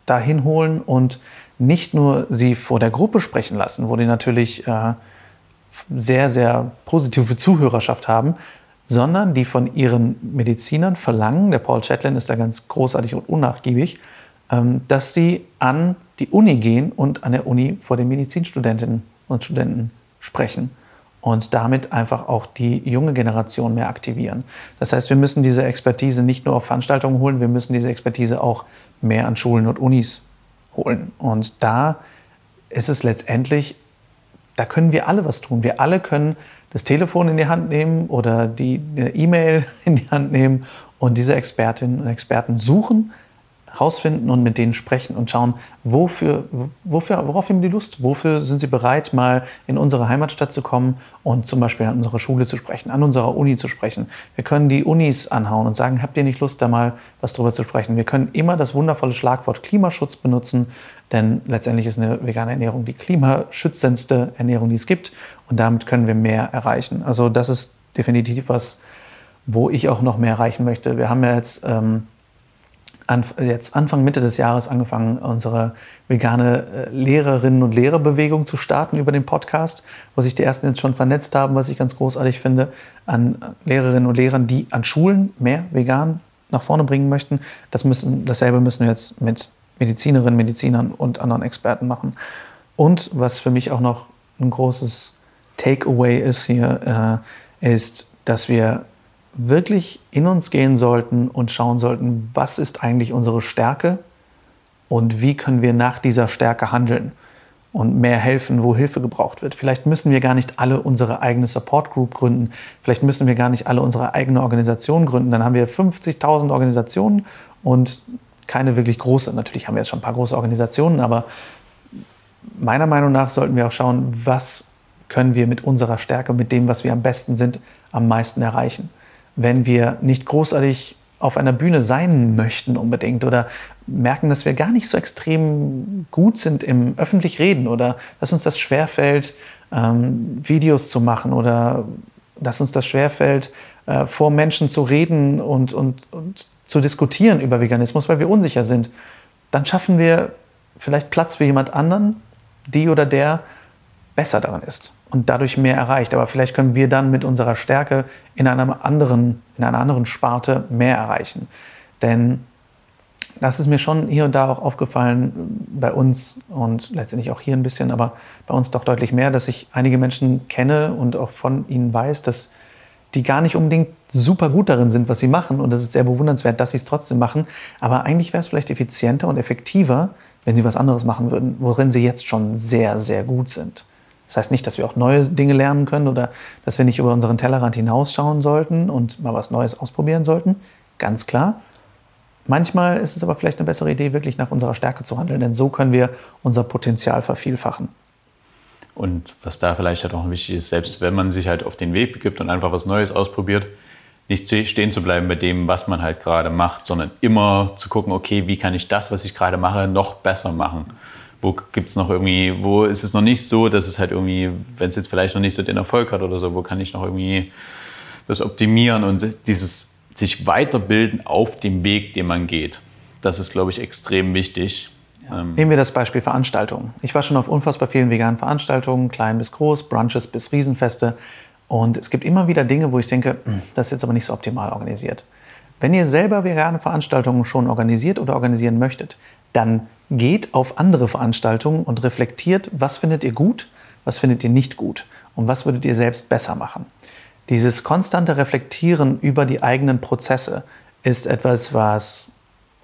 dahin holen und nicht nur sie vor der Gruppe sprechen lassen, wo die natürlich äh, sehr, sehr positive Zuhörerschaft haben, sondern die von ihren Medizinern verlangen, der Paul Chatlin ist da ganz großartig und unnachgiebig, dass sie an die Uni gehen und an der Uni vor den Medizinstudentinnen und Studenten sprechen und damit einfach auch die junge Generation mehr aktivieren. Das heißt, wir müssen diese Expertise nicht nur auf Veranstaltungen holen, wir müssen diese Expertise auch mehr an Schulen und Unis holen. Und da ist es letztendlich, da können wir alle was tun. Wir alle können das Telefon in die Hand nehmen oder die E-Mail in die Hand nehmen und diese Expertinnen und Experten suchen, rausfinden und mit denen sprechen und schauen, wofür, wofür, worauf haben die Lust? Wofür sind sie bereit, mal in unsere Heimatstadt zu kommen und zum Beispiel an unserer Schule zu sprechen, an unserer Uni zu sprechen? Wir können die Unis anhauen und sagen, habt ihr nicht Lust, da mal was drüber zu sprechen? Wir können immer das wundervolle Schlagwort Klimaschutz benutzen, denn letztendlich ist eine vegane Ernährung die klimaschützendste Ernährung, die es gibt und damit können wir mehr erreichen. Also das ist definitiv was, wo ich auch noch mehr erreichen möchte. Wir haben ja jetzt ähm, jetzt Anfang, Mitte des Jahres angefangen, unsere vegane äh, Lehrerinnen und Lehrerbewegung zu starten über den Podcast, wo sich die ersten jetzt schon vernetzt haben, was ich ganz großartig finde, an Lehrerinnen und Lehrern, die an Schulen mehr vegan nach vorne bringen möchten. Das müssen, dasselbe müssen wir jetzt mit Medizinerinnen, Medizinern und anderen Experten machen. Und was für mich auch noch ein großes Takeaway ist hier, äh, ist, dass wir wirklich in uns gehen sollten und schauen sollten, was ist eigentlich unsere Stärke und wie können wir nach dieser Stärke handeln und mehr helfen, wo Hilfe gebraucht wird. Vielleicht müssen wir gar nicht alle unsere eigene Support Group gründen. Vielleicht müssen wir gar nicht alle unsere eigene Organisation gründen. Dann haben wir 50.000 Organisationen und keine wirklich große. Natürlich haben wir jetzt schon ein paar große Organisationen, aber meiner Meinung nach sollten wir auch schauen, was können wir mit unserer Stärke, mit dem, was wir am besten sind, am meisten erreichen wenn wir nicht großartig auf einer Bühne sein möchten unbedingt oder merken, dass wir gar nicht so extrem gut sind im öffentlich Reden oder dass uns das schwerfällt, ähm, Videos zu machen oder dass uns das schwerfällt, äh, vor Menschen zu reden und, und, und zu diskutieren über Veganismus, weil wir unsicher sind, dann schaffen wir vielleicht Platz für jemand anderen, die oder der besser daran ist und dadurch mehr erreicht. Aber vielleicht können wir dann mit unserer Stärke in, einem anderen, in einer anderen Sparte mehr erreichen. Denn das ist mir schon hier und da auch aufgefallen bei uns und letztendlich auch hier ein bisschen, aber bei uns doch deutlich mehr, dass ich einige Menschen kenne und auch von ihnen weiß, dass die gar nicht unbedingt super gut darin sind, was sie machen. Und es ist sehr bewundernswert, dass sie es trotzdem machen. Aber eigentlich wäre es vielleicht effizienter und effektiver, wenn sie was anderes machen würden, worin sie jetzt schon sehr, sehr gut sind. Das heißt nicht, dass wir auch neue Dinge lernen können oder dass wir nicht über unseren Tellerrand hinausschauen sollten und mal was Neues ausprobieren sollten. Ganz klar. Manchmal ist es aber vielleicht eine bessere Idee, wirklich nach unserer Stärke zu handeln, denn so können wir unser Potenzial vervielfachen. Und was da vielleicht halt auch wichtig ist, selbst wenn man sich halt auf den Weg begibt und einfach was Neues ausprobiert, nicht stehen zu bleiben bei dem, was man halt gerade macht, sondern immer zu gucken, okay, wie kann ich das, was ich gerade mache, noch besser machen wo gibt es noch irgendwie, wo ist es noch nicht so, dass es halt irgendwie, wenn es jetzt vielleicht noch nicht so den Erfolg hat oder so, wo kann ich noch irgendwie das optimieren und dieses sich weiterbilden auf dem Weg, den man geht. Das ist, glaube ich, extrem wichtig. Ja. Ähm Nehmen wir das Beispiel Veranstaltungen. Ich war schon auf unfassbar vielen veganen Veranstaltungen, klein bis groß, Brunches bis Riesenfeste. Und es gibt immer wieder Dinge, wo ich denke, hm, das ist jetzt aber nicht so optimal organisiert. Wenn ihr selber vegane Veranstaltungen schon organisiert oder organisieren möchtet, dann geht auf andere Veranstaltungen und reflektiert, was findet ihr gut, was findet ihr nicht gut und was würdet ihr selbst besser machen. Dieses konstante Reflektieren über die eigenen Prozesse ist etwas, was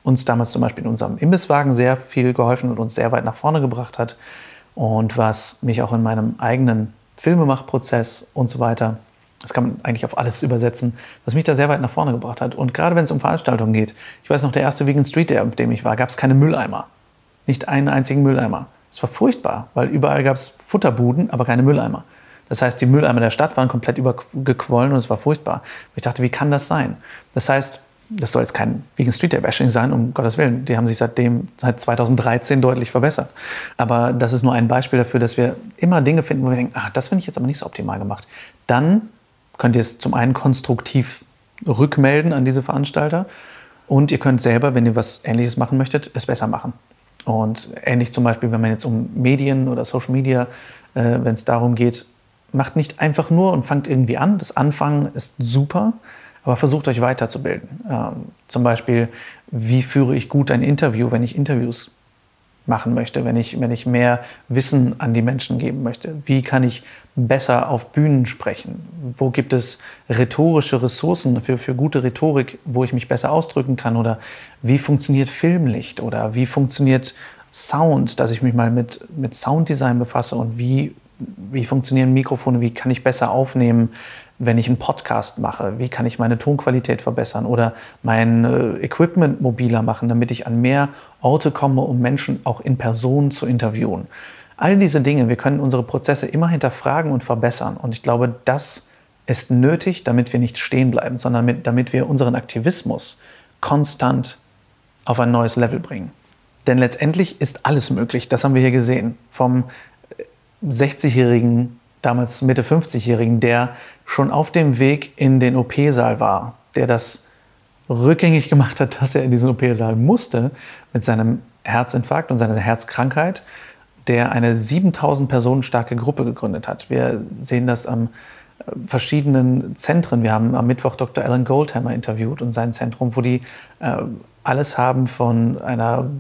uns damals zum Beispiel in unserem Imbisswagen sehr viel geholfen und uns sehr weit nach vorne gebracht hat und was mich auch in meinem eigenen Filmemachprozess und so weiter, das kann man eigentlich auf alles übersetzen, was mich da sehr weit nach vorne gebracht hat. Und gerade wenn es um Veranstaltungen geht, ich weiß noch, der erste Vegan Street Day, auf dem ich war, gab es keine Mülleimer. Nicht einen einzigen Mülleimer. Es war furchtbar, weil überall gab es Futterbuden, aber keine Mülleimer. Das heißt, die Mülleimer der Stadt waren komplett übergequollen und es war furchtbar. Ich dachte, wie kann das sein? Das heißt, das soll jetzt kein Vegan Street Day Bashing sein, um Gottes Willen. Die haben sich seitdem, seit 2013 deutlich verbessert. Aber das ist nur ein Beispiel dafür, dass wir immer Dinge finden, wo wir denken, ah, das finde ich jetzt aber nicht so optimal gemacht. Dann könnt ihr es zum einen konstruktiv rückmelden an diese Veranstalter und ihr könnt selber, wenn ihr was Ähnliches machen möchtet, es besser machen. Und ähnlich zum Beispiel, wenn man jetzt um Medien oder Social Media, äh, wenn es darum geht, macht nicht einfach nur und fangt irgendwie an. Das Anfangen ist super, aber versucht euch weiterzubilden. Ähm, zum Beispiel, wie führe ich gut ein Interview, wenn ich Interviews machen möchte, wenn ich, wenn ich mehr Wissen an die Menschen geben möchte? Wie kann ich besser auf Bühnen sprechen? Wo gibt es rhetorische Ressourcen für, für gute Rhetorik, wo ich mich besser ausdrücken kann? Oder wie funktioniert Filmlicht? Oder wie funktioniert Sound, dass ich mich mal mit, mit Sounddesign befasse und wie, wie funktionieren Mikrofone? Wie kann ich besser aufnehmen? Wenn ich einen Podcast mache, wie kann ich meine Tonqualität verbessern oder mein äh, Equipment mobiler machen, damit ich an mehr Orte komme, um Menschen auch in Person zu interviewen. All diese Dinge, wir können unsere Prozesse immer hinterfragen und verbessern. Und ich glaube, das ist nötig, damit wir nicht stehen bleiben, sondern mit, damit wir unseren Aktivismus konstant auf ein neues Level bringen. Denn letztendlich ist alles möglich. Das haben wir hier gesehen. Vom 60-jährigen äh, damals Mitte 50-Jährigen, der schon auf dem Weg in den OP-Saal war, der das rückgängig gemacht hat, dass er in diesen OP-Saal musste mit seinem Herzinfarkt und seiner Herzkrankheit, der eine 7000 Personen starke Gruppe gegründet hat. Wir sehen das am äh, verschiedenen Zentren. Wir haben am Mittwoch Dr. Alan Goldhammer interviewt und sein Zentrum, wo die äh, alles haben von einer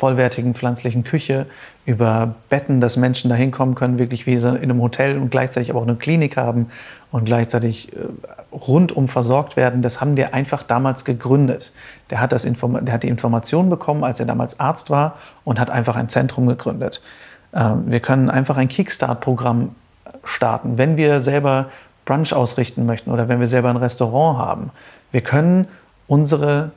vollwertigen pflanzlichen Küche, über Betten, dass Menschen da hinkommen können, wirklich wie in einem Hotel und gleichzeitig aber auch eine Klinik haben und gleichzeitig äh, rundum versorgt werden. Das haben die einfach damals gegründet. Der hat, das der hat die Information bekommen, als er damals Arzt war und hat einfach ein Zentrum gegründet. Ähm, wir können einfach ein Kickstart-Programm starten, wenn wir selber Brunch ausrichten möchten oder wenn wir selber ein Restaurant haben. Wir können unsere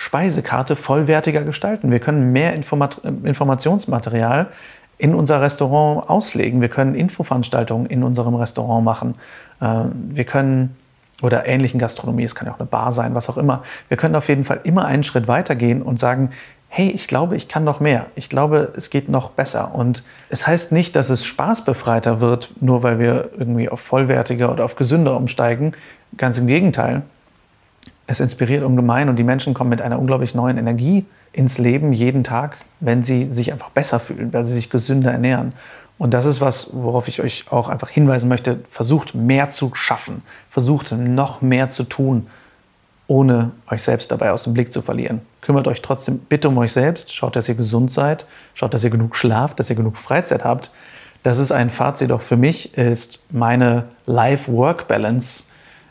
Speisekarte vollwertiger gestalten. Wir können mehr Informat Informationsmaterial in unser Restaurant auslegen. Wir können Infoveranstaltungen in unserem Restaurant machen. Äh, wir können, oder ähnlichen Gastronomie, es kann ja auch eine Bar sein, was auch immer. Wir können auf jeden Fall immer einen Schritt weiter gehen und sagen, hey, ich glaube, ich kann noch mehr. Ich glaube, es geht noch besser. Und es heißt nicht, dass es spaßbefreiter wird, nur weil wir irgendwie auf vollwertiger oder auf gesünder umsteigen. Ganz im Gegenteil es inspiriert ungemein und die Menschen kommen mit einer unglaublich neuen Energie ins Leben jeden Tag, wenn sie sich einfach besser fühlen, weil sie sich gesünder ernähren. Und das ist was, worauf ich euch auch einfach hinweisen möchte. Versucht mehr zu schaffen. Versucht noch mehr zu tun, ohne euch selbst dabei aus dem Blick zu verlieren. Kümmert euch trotzdem bitte um euch selbst. Schaut, dass ihr gesund seid. Schaut, dass ihr genug schlaft, dass ihr genug Freizeit habt. Das ist ein Fazit auch für mich, ist meine Life-Work-Balance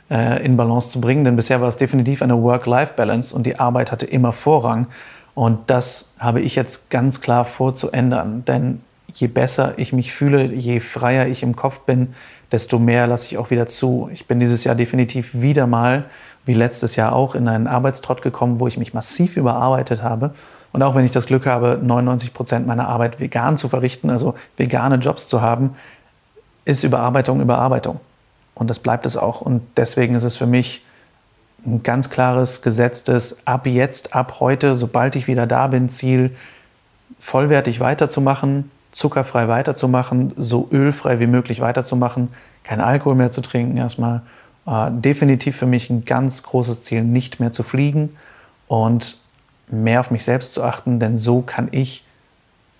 äh, in Balance zu bringen. Denn bisher war es definitiv eine Work-Life-Balance und die Arbeit hatte immer Vorrang. Und das habe ich jetzt ganz klar vor zu ändern. Denn je besser ich mich fühle, je freier ich im Kopf bin, desto mehr lasse ich auch wieder zu. Ich bin dieses Jahr definitiv wieder mal, wie letztes Jahr auch, in einen Arbeitstrott gekommen, wo ich mich massiv überarbeitet habe. Und auch wenn ich das Glück habe, 99 Prozent meiner Arbeit vegan zu verrichten, also vegane Jobs zu haben, ist Überarbeitung Überarbeitung. Und das bleibt es auch. Und deswegen ist es für mich ein ganz klares, gesetztes, ab jetzt, ab heute, sobald ich wieder da bin, Ziel, vollwertig weiterzumachen, zuckerfrei weiterzumachen, so ölfrei wie möglich weiterzumachen, kein Alkohol mehr zu trinken erstmal. Äh, definitiv für mich ein ganz großes Ziel, nicht mehr zu fliegen und mehr auf mich selbst zu achten, denn so kann ich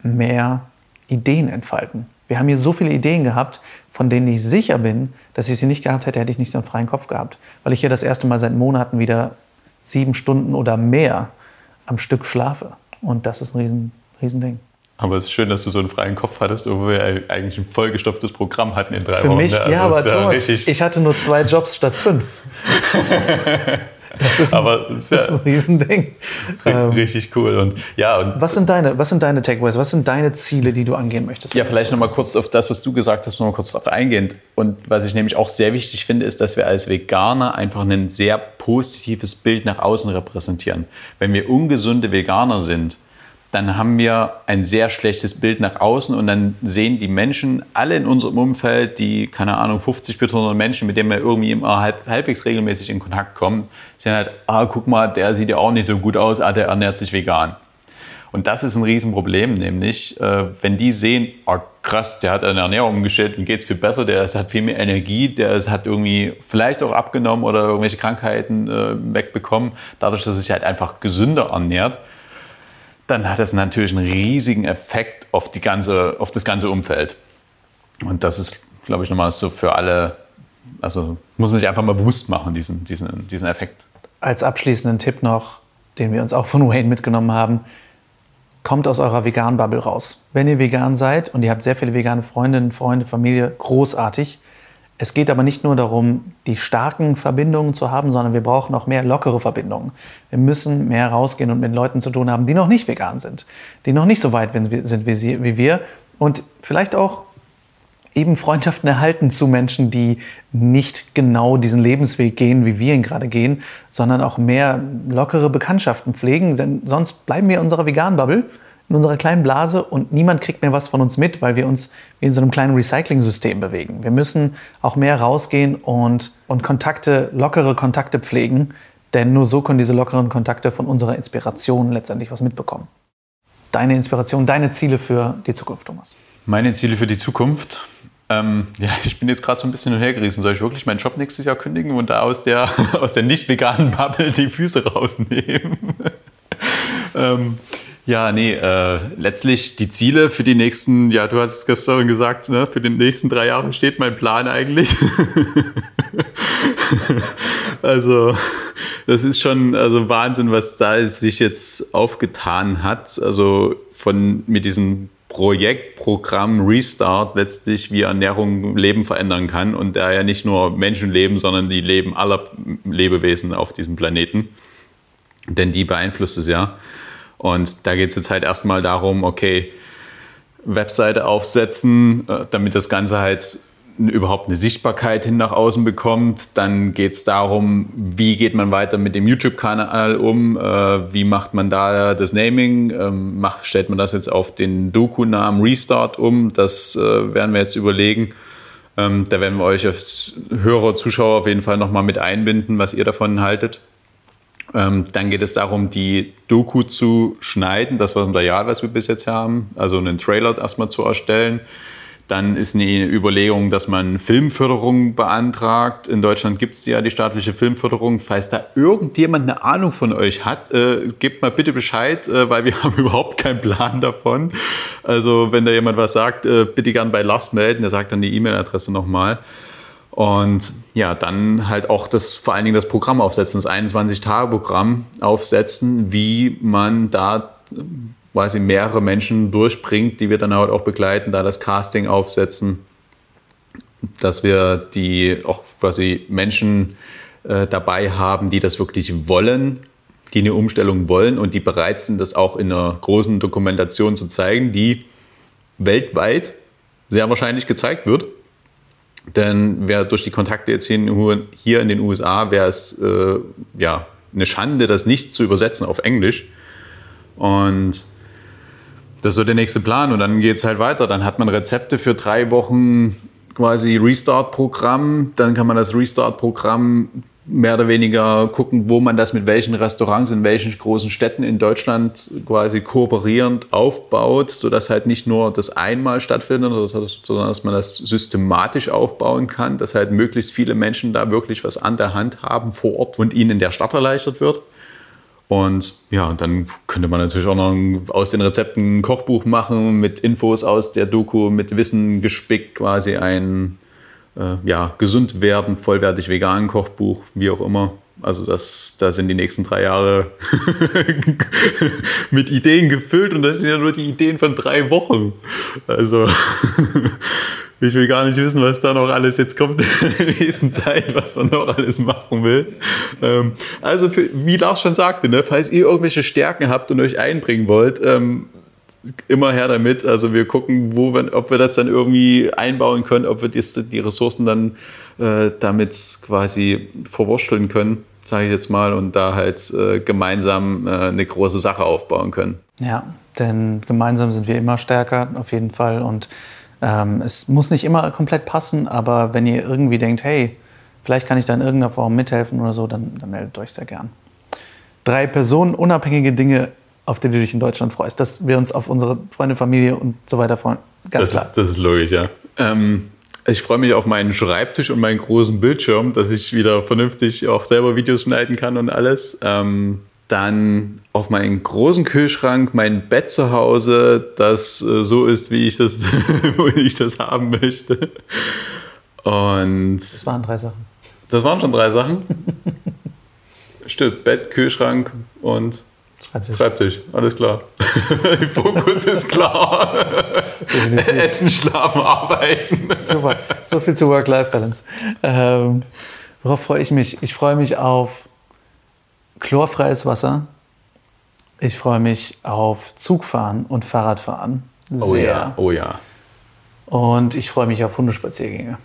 mehr Ideen entfalten. Wir haben hier so viele Ideen gehabt, von denen ich sicher bin, dass ich sie nicht gehabt hätte, hätte ich nicht so einen freien Kopf gehabt. Weil ich hier das erste Mal seit Monaten wieder sieben Stunden oder mehr am Stück schlafe. Und das ist ein riesen, riesen Ding. Aber es ist schön, dass du so einen freien Kopf hattest, obwohl wir eigentlich ein vollgestopftes Programm hatten in drei Für Wochen. Für mich, ne? also ja, aber Thomas, ich hatte nur zwei Jobs statt fünf. Das ist, aber ein, das ist ein Riesending. Ähm, richtig cool. Und, ja, und was, sind deine, was sind deine Takeaways? Was sind deine Ziele, die du angehen möchtest? Ja, vielleicht nochmal kurz auf das, was du gesagt hast, nochmal kurz darauf eingehend. Und was ich nämlich auch sehr wichtig finde, ist, dass wir als Veganer einfach ein sehr positives Bild nach außen repräsentieren. Wenn wir ungesunde Veganer sind, dann haben wir ein sehr schlechtes Bild nach außen und dann sehen die Menschen alle in unserem Umfeld, die, keine Ahnung, 50 bis 100 Menschen, mit denen wir irgendwie immer halb, halbwegs regelmäßig in Kontakt kommen, sehen halt, ah, guck mal, der sieht ja auch nicht so gut aus, ah, der ernährt sich vegan. Und das ist ein Riesenproblem, nämlich, äh, wenn die sehen, oh, krass, der hat eine Ernährung umgestellt und geht es viel besser, der hat viel mehr Energie, der hat irgendwie vielleicht auch abgenommen oder irgendwelche Krankheiten äh, wegbekommen, dadurch, dass er sich halt einfach gesünder ernährt, dann hat das natürlich einen riesigen Effekt auf, die ganze, auf das ganze Umfeld. Und das ist, glaube ich, nochmal so für alle, also muss man sich einfach mal bewusst machen, diesen, diesen, diesen Effekt. Als abschließenden Tipp noch, den wir uns auch von Wayne mitgenommen haben, kommt aus eurer veganen Bubble raus. Wenn ihr vegan seid und ihr habt sehr viele vegane Freundinnen, Freunde, Familie, großartig. Es geht aber nicht nur darum, die starken Verbindungen zu haben, sondern wir brauchen auch mehr lockere Verbindungen. Wir müssen mehr rausgehen und mit Leuten zu tun haben, die noch nicht vegan sind, die noch nicht so weit sind wie wir und vielleicht auch eben Freundschaften erhalten zu Menschen, die nicht genau diesen Lebensweg gehen, wie wir ihn gerade gehen, sondern auch mehr lockere Bekanntschaften pflegen, denn sonst bleiben wir in unserer veganen Bubble in unserer kleinen Blase und niemand kriegt mehr was von uns mit, weil wir uns wie in so einem kleinen Recycling-System bewegen. Wir müssen auch mehr rausgehen und, und Kontakte, lockere Kontakte pflegen, denn nur so können diese lockeren Kontakte von unserer Inspiration letztendlich was mitbekommen. Deine Inspiration, deine Ziele für die Zukunft, Thomas. Meine Ziele für die Zukunft? Ähm, ja, ich bin jetzt gerade so ein bisschen hinhergerissen. Soll ich wirklich meinen Job nächstes Jahr kündigen und da aus der, aus der nicht veganen Bubble die Füße rausnehmen? ähm, ja, nee, äh, letztlich die Ziele für die nächsten, ja, du hast gestern gesagt, ne, für die nächsten drei Jahre steht mein Plan eigentlich. also, das ist schon also Wahnsinn, was da sich jetzt aufgetan hat. Also von mit diesem Projektprogramm Restart letztlich wie Ernährung Leben verändern kann und da ja nicht nur Menschenleben, sondern die Leben aller Lebewesen auf diesem Planeten. Denn die beeinflusst es ja. Und da geht es jetzt halt erstmal darum, okay, Webseite aufsetzen, äh, damit das Ganze halt überhaupt eine Sichtbarkeit hin nach außen bekommt. Dann geht es darum, wie geht man weiter mit dem YouTube-Kanal um, äh, wie macht man da das Naming, ähm, macht, stellt man das jetzt auf den Doku-Namen Restart um, das äh, werden wir jetzt überlegen. Ähm, da werden wir euch als Hörer, Zuschauer auf jeden Fall nochmal mit einbinden, was ihr davon haltet. Ähm, dann geht es darum, die Doku zu schneiden, das Material, was wir bis jetzt haben, also einen Trailer erstmal zu erstellen. Dann ist eine Überlegung, dass man Filmförderung beantragt. In Deutschland gibt es ja die staatliche Filmförderung. Falls da irgendjemand eine Ahnung von euch hat, äh, gebt mal bitte Bescheid, äh, weil wir haben überhaupt keinen Plan davon. Also wenn da jemand was sagt, äh, bitte gern bei Lars melden. Der sagt dann die E-Mail-Adresse nochmal. Und ja, dann halt auch das, vor allen Dingen das Programm aufsetzen, das 21-Tage-Programm aufsetzen, wie man da quasi mehrere Menschen durchbringt, die wir dann halt auch begleiten, da das Casting aufsetzen, dass wir die auch quasi Menschen äh, dabei haben, die das wirklich wollen, die eine Umstellung wollen und die bereit sind, das auch in einer großen Dokumentation zu zeigen, die weltweit sehr wahrscheinlich gezeigt wird. Denn wer durch die Kontakte jetzt hier in den USA, wäre es äh, ja, eine Schande, das nicht zu übersetzen auf Englisch. Und das ist so der nächste Plan. Und dann geht es halt weiter. Dann hat man Rezepte für drei Wochen quasi Restart-Programm. Dann kann man das Restart-Programm mehr oder weniger gucken, wo man das mit welchen Restaurants in welchen großen Städten in Deutschland quasi kooperierend aufbaut, sodass halt nicht nur das einmal stattfindet, sondern dass man das systematisch aufbauen kann, dass halt möglichst viele Menschen da wirklich was an der Hand haben vor Ort und ihnen der Start erleichtert wird. Und ja, dann könnte man natürlich auch noch aus den Rezepten ein Kochbuch machen mit Infos aus der Doku, mit Wissen gespickt, quasi ein äh, ja, gesund werden, vollwertig vegan Kochbuch, wie auch immer. Also das, da sind die nächsten drei Jahre mit Ideen gefüllt und das sind ja nur die Ideen von drei Wochen. Also ich will gar nicht wissen, was da noch alles jetzt kommt in der nächsten Zeit, was man noch alles machen will. Ähm, also für, wie Lars schon sagte, ne, falls ihr irgendwelche Stärken habt und euch einbringen wollt, ähm, immer her damit. Also wir gucken, wo wir, ob wir das dann irgendwie einbauen können, ob wir die, die Ressourcen dann äh, damit quasi verwursteln können sage ich jetzt mal, und da halt äh, gemeinsam äh, eine große Sache aufbauen können. Ja, denn gemeinsam sind wir immer stärker, auf jeden Fall. Und ähm, es muss nicht immer komplett passen, aber wenn ihr irgendwie denkt, hey, vielleicht kann ich da in irgendeiner Form mithelfen oder so, dann, dann meldet euch sehr gern. Drei Personen unabhängige Dinge, auf die du dich in Deutschland freust, dass wir uns auf unsere Freunde, Familie und so weiter freuen. Ganz das klar. Ist, das ist logisch, ja. Ähm, ich freue mich auf meinen Schreibtisch und meinen großen Bildschirm, dass ich wieder vernünftig auch selber Videos schneiden kann und alles. Ähm, dann auf meinen großen Kühlschrank, mein Bett zu Hause, das äh, so ist, wie ich das, wie ich das haben möchte. Und das waren drei Sachen. Das waren schon drei Sachen. Stimmt, Bett, Kühlschrank und Schreibtisch. Schreibtisch, alles klar. Fokus ist klar. Essen, schlafen, arbeiten. Super, so viel zu Work-Life-Balance. Ähm, worauf freue ich mich? Ich freue mich auf chlorfreies Wasser. Ich freue mich auf Zugfahren und Fahrradfahren. Sehr. Oh ja, oh ja. Und ich freue mich auf Hundespaziergänge.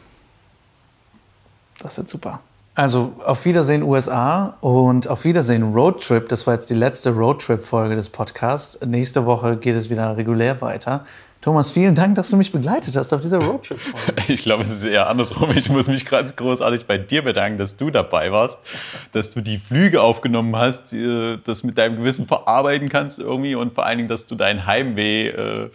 Das wird super. Also auf Wiedersehen USA und auf Wiedersehen Roadtrip. Das war jetzt die letzte Roadtrip-Folge des Podcasts. Nächste Woche geht es wieder regulär weiter. Thomas, vielen Dank, dass du mich begleitet hast auf dieser Roadtrip-Folge. Ich glaube, es ist eher andersrum. Ich muss mich ganz großartig bei dir bedanken, dass du dabei warst, dass du die Flüge aufgenommen hast, äh, das mit deinem Gewissen verarbeiten kannst irgendwie und vor allen Dingen, dass du dein Heimweh äh,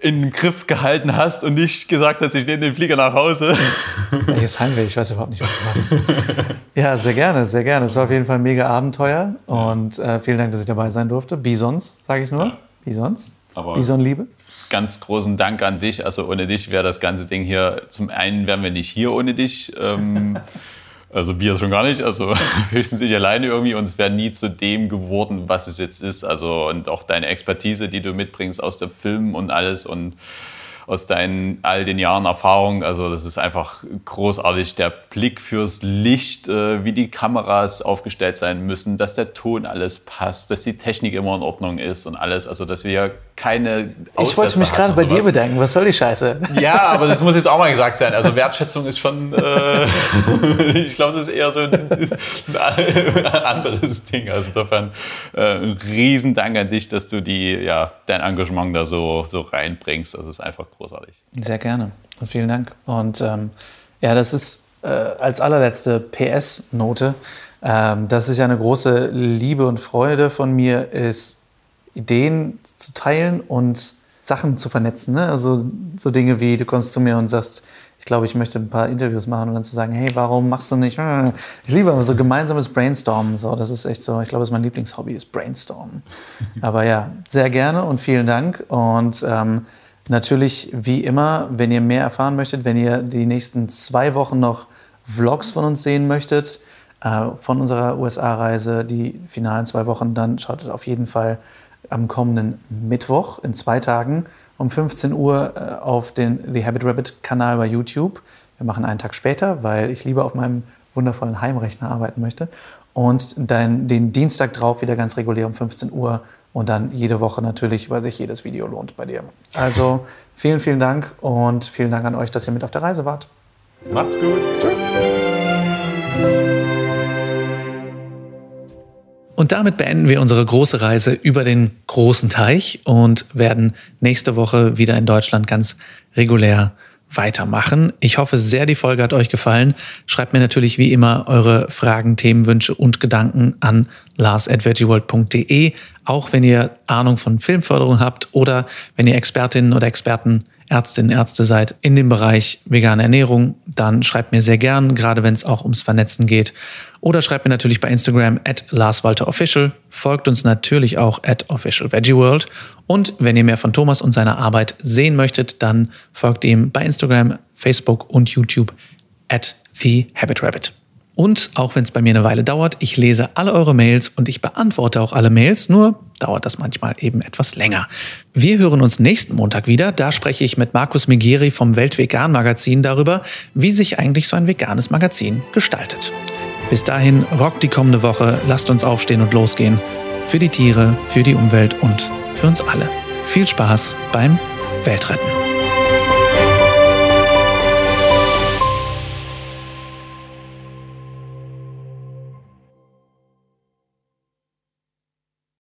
in den Griff gehalten hast und nicht gesagt hast, ich nehme den Flieger nach Hause. Welches Heimweh? Ich weiß überhaupt nicht, was du machst. Ja, sehr gerne, sehr gerne. Es war auf jeden Fall ein mega Abenteuer und äh, vielen Dank, dass ich dabei sein durfte. Bisons, sage ich nur. Ja. Bisons. Aber Bison-Liebe. Ganz großen Dank an dich. Also ohne dich wäre das ganze Ding hier, zum einen wären wir nicht hier ohne dich. Ähm, Also wir schon gar nicht, also höchstens ich alleine irgendwie und es wäre nie zu dem geworden, was es jetzt ist. Also und auch deine Expertise, die du mitbringst aus dem Film und alles und aus deinen all den Jahren Erfahrung. Also das ist einfach großartig. Der Blick fürs Licht, äh, wie die Kameras aufgestellt sein müssen, dass der Ton alles passt, dass die Technik immer in Ordnung ist und alles. Also dass wir keine Aussätze Ich wollte mich gerade bei dir bedanken. Was soll die Scheiße? Ja, aber das muss jetzt auch mal gesagt sein. Also Wertschätzung ist schon, äh, ich glaube, das ist eher so ein, ein anderes Ding. Also insofern äh, ein Riesendank an dich, dass du die, ja, dein Engagement da so, so reinbringst. Das ist einfach großartig. Sehr gerne und vielen Dank. Und ähm, ja, das ist äh, als allerletzte PS-Note. Ähm, das ist ja eine große Liebe und Freude von mir, ist Ideen zu teilen und Sachen zu vernetzen. Ne? Also so Dinge wie, du kommst zu mir und sagst, ich glaube, ich möchte ein paar Interviews machen und dann zu sagen, hey, warum machst du nicht? Ich liebe aber so gemeinsames Brainstormen. So, das ist echt so, ich glaube, das ist mein Lieblingshobby, ist Brainstormen. Aber ja, sehr gerne und vielen Dank. Und ähm, Natürlich, wie immer, wenn ihr mehr erfahren möchtet, wenn ihr die nächsten zwei Wochen noch Vlogs von uns sehen möchtet, äh, von unserer USA-Reise, die finalen zwei Wochen, dann schaut auf jeden Fall am kommenden Mittwoch in zwei Tagen um 15 Uhr äh, auf den The Habit Rabbit Kanal bei YouTube. Wir machen einen Tag später, weil ich lieber auf meinem wundervollen Heimrechner arbeiten möchte. Und dann den Dienstag drauf wieder ganz regulär um 15 Uhr und dann jede Woche natürlich, weil sich jedes Video lohnt bei dir. Also vielen, vielen Dank und vielen Dank an euch, dass ihr mit auf der Reise wart. Macht's gut. Tschüss. Und damit beenden wir unsere große Reise über den großen Teich und werden nächste Woche wieder in Deutschland ganz regulär weitermachen. Ich hoffe sehr, die Folge hat euch gefallen. Schreibt mir natürlich wie immer eure Fragen, Themenwünsche und Gedanken an lars.veggieworld.de. Auch wenn ihr Ahnung von Filmförderung habt oder wenn ihr Expertinnen oder Experten Ärztinnen, Ärzte seid in dem Bereich vegane Ernährung, dann schreibt mir sehr gern, gerade wenn es auch ums Vernetzen geht. Oder schreibt mir natürlich bei Instagram at LarsWalterOfficial. Folgt uns natürlich auch at OfficialVeggieWorld. Und wenn ihr mehr von Thomas und seiner Arbeit sehen möchtet, dann folgt ihm bei Instagram, Facebook und YouTube at TheHabitRabbit. Und auch wenn es bei mir eine Weile dauert, ich lese alle eure Mails und ich beantworte auch alle Mails, nur dauert das manchmal eben etwas länger. Wir hören uns nächsten Montag wieder. Da spreche ich mit Markus Megeri vom Weltvegan Magazin darüber, wie sich eigentlich so ein veganes Magazin gestaltet. Bis dahin, rockt die kommende Woche, lasst uns aufstehen und losgehen. Für die Tiere, für die Umwelt und für uns alle. Viel Spaß beim Weltretten.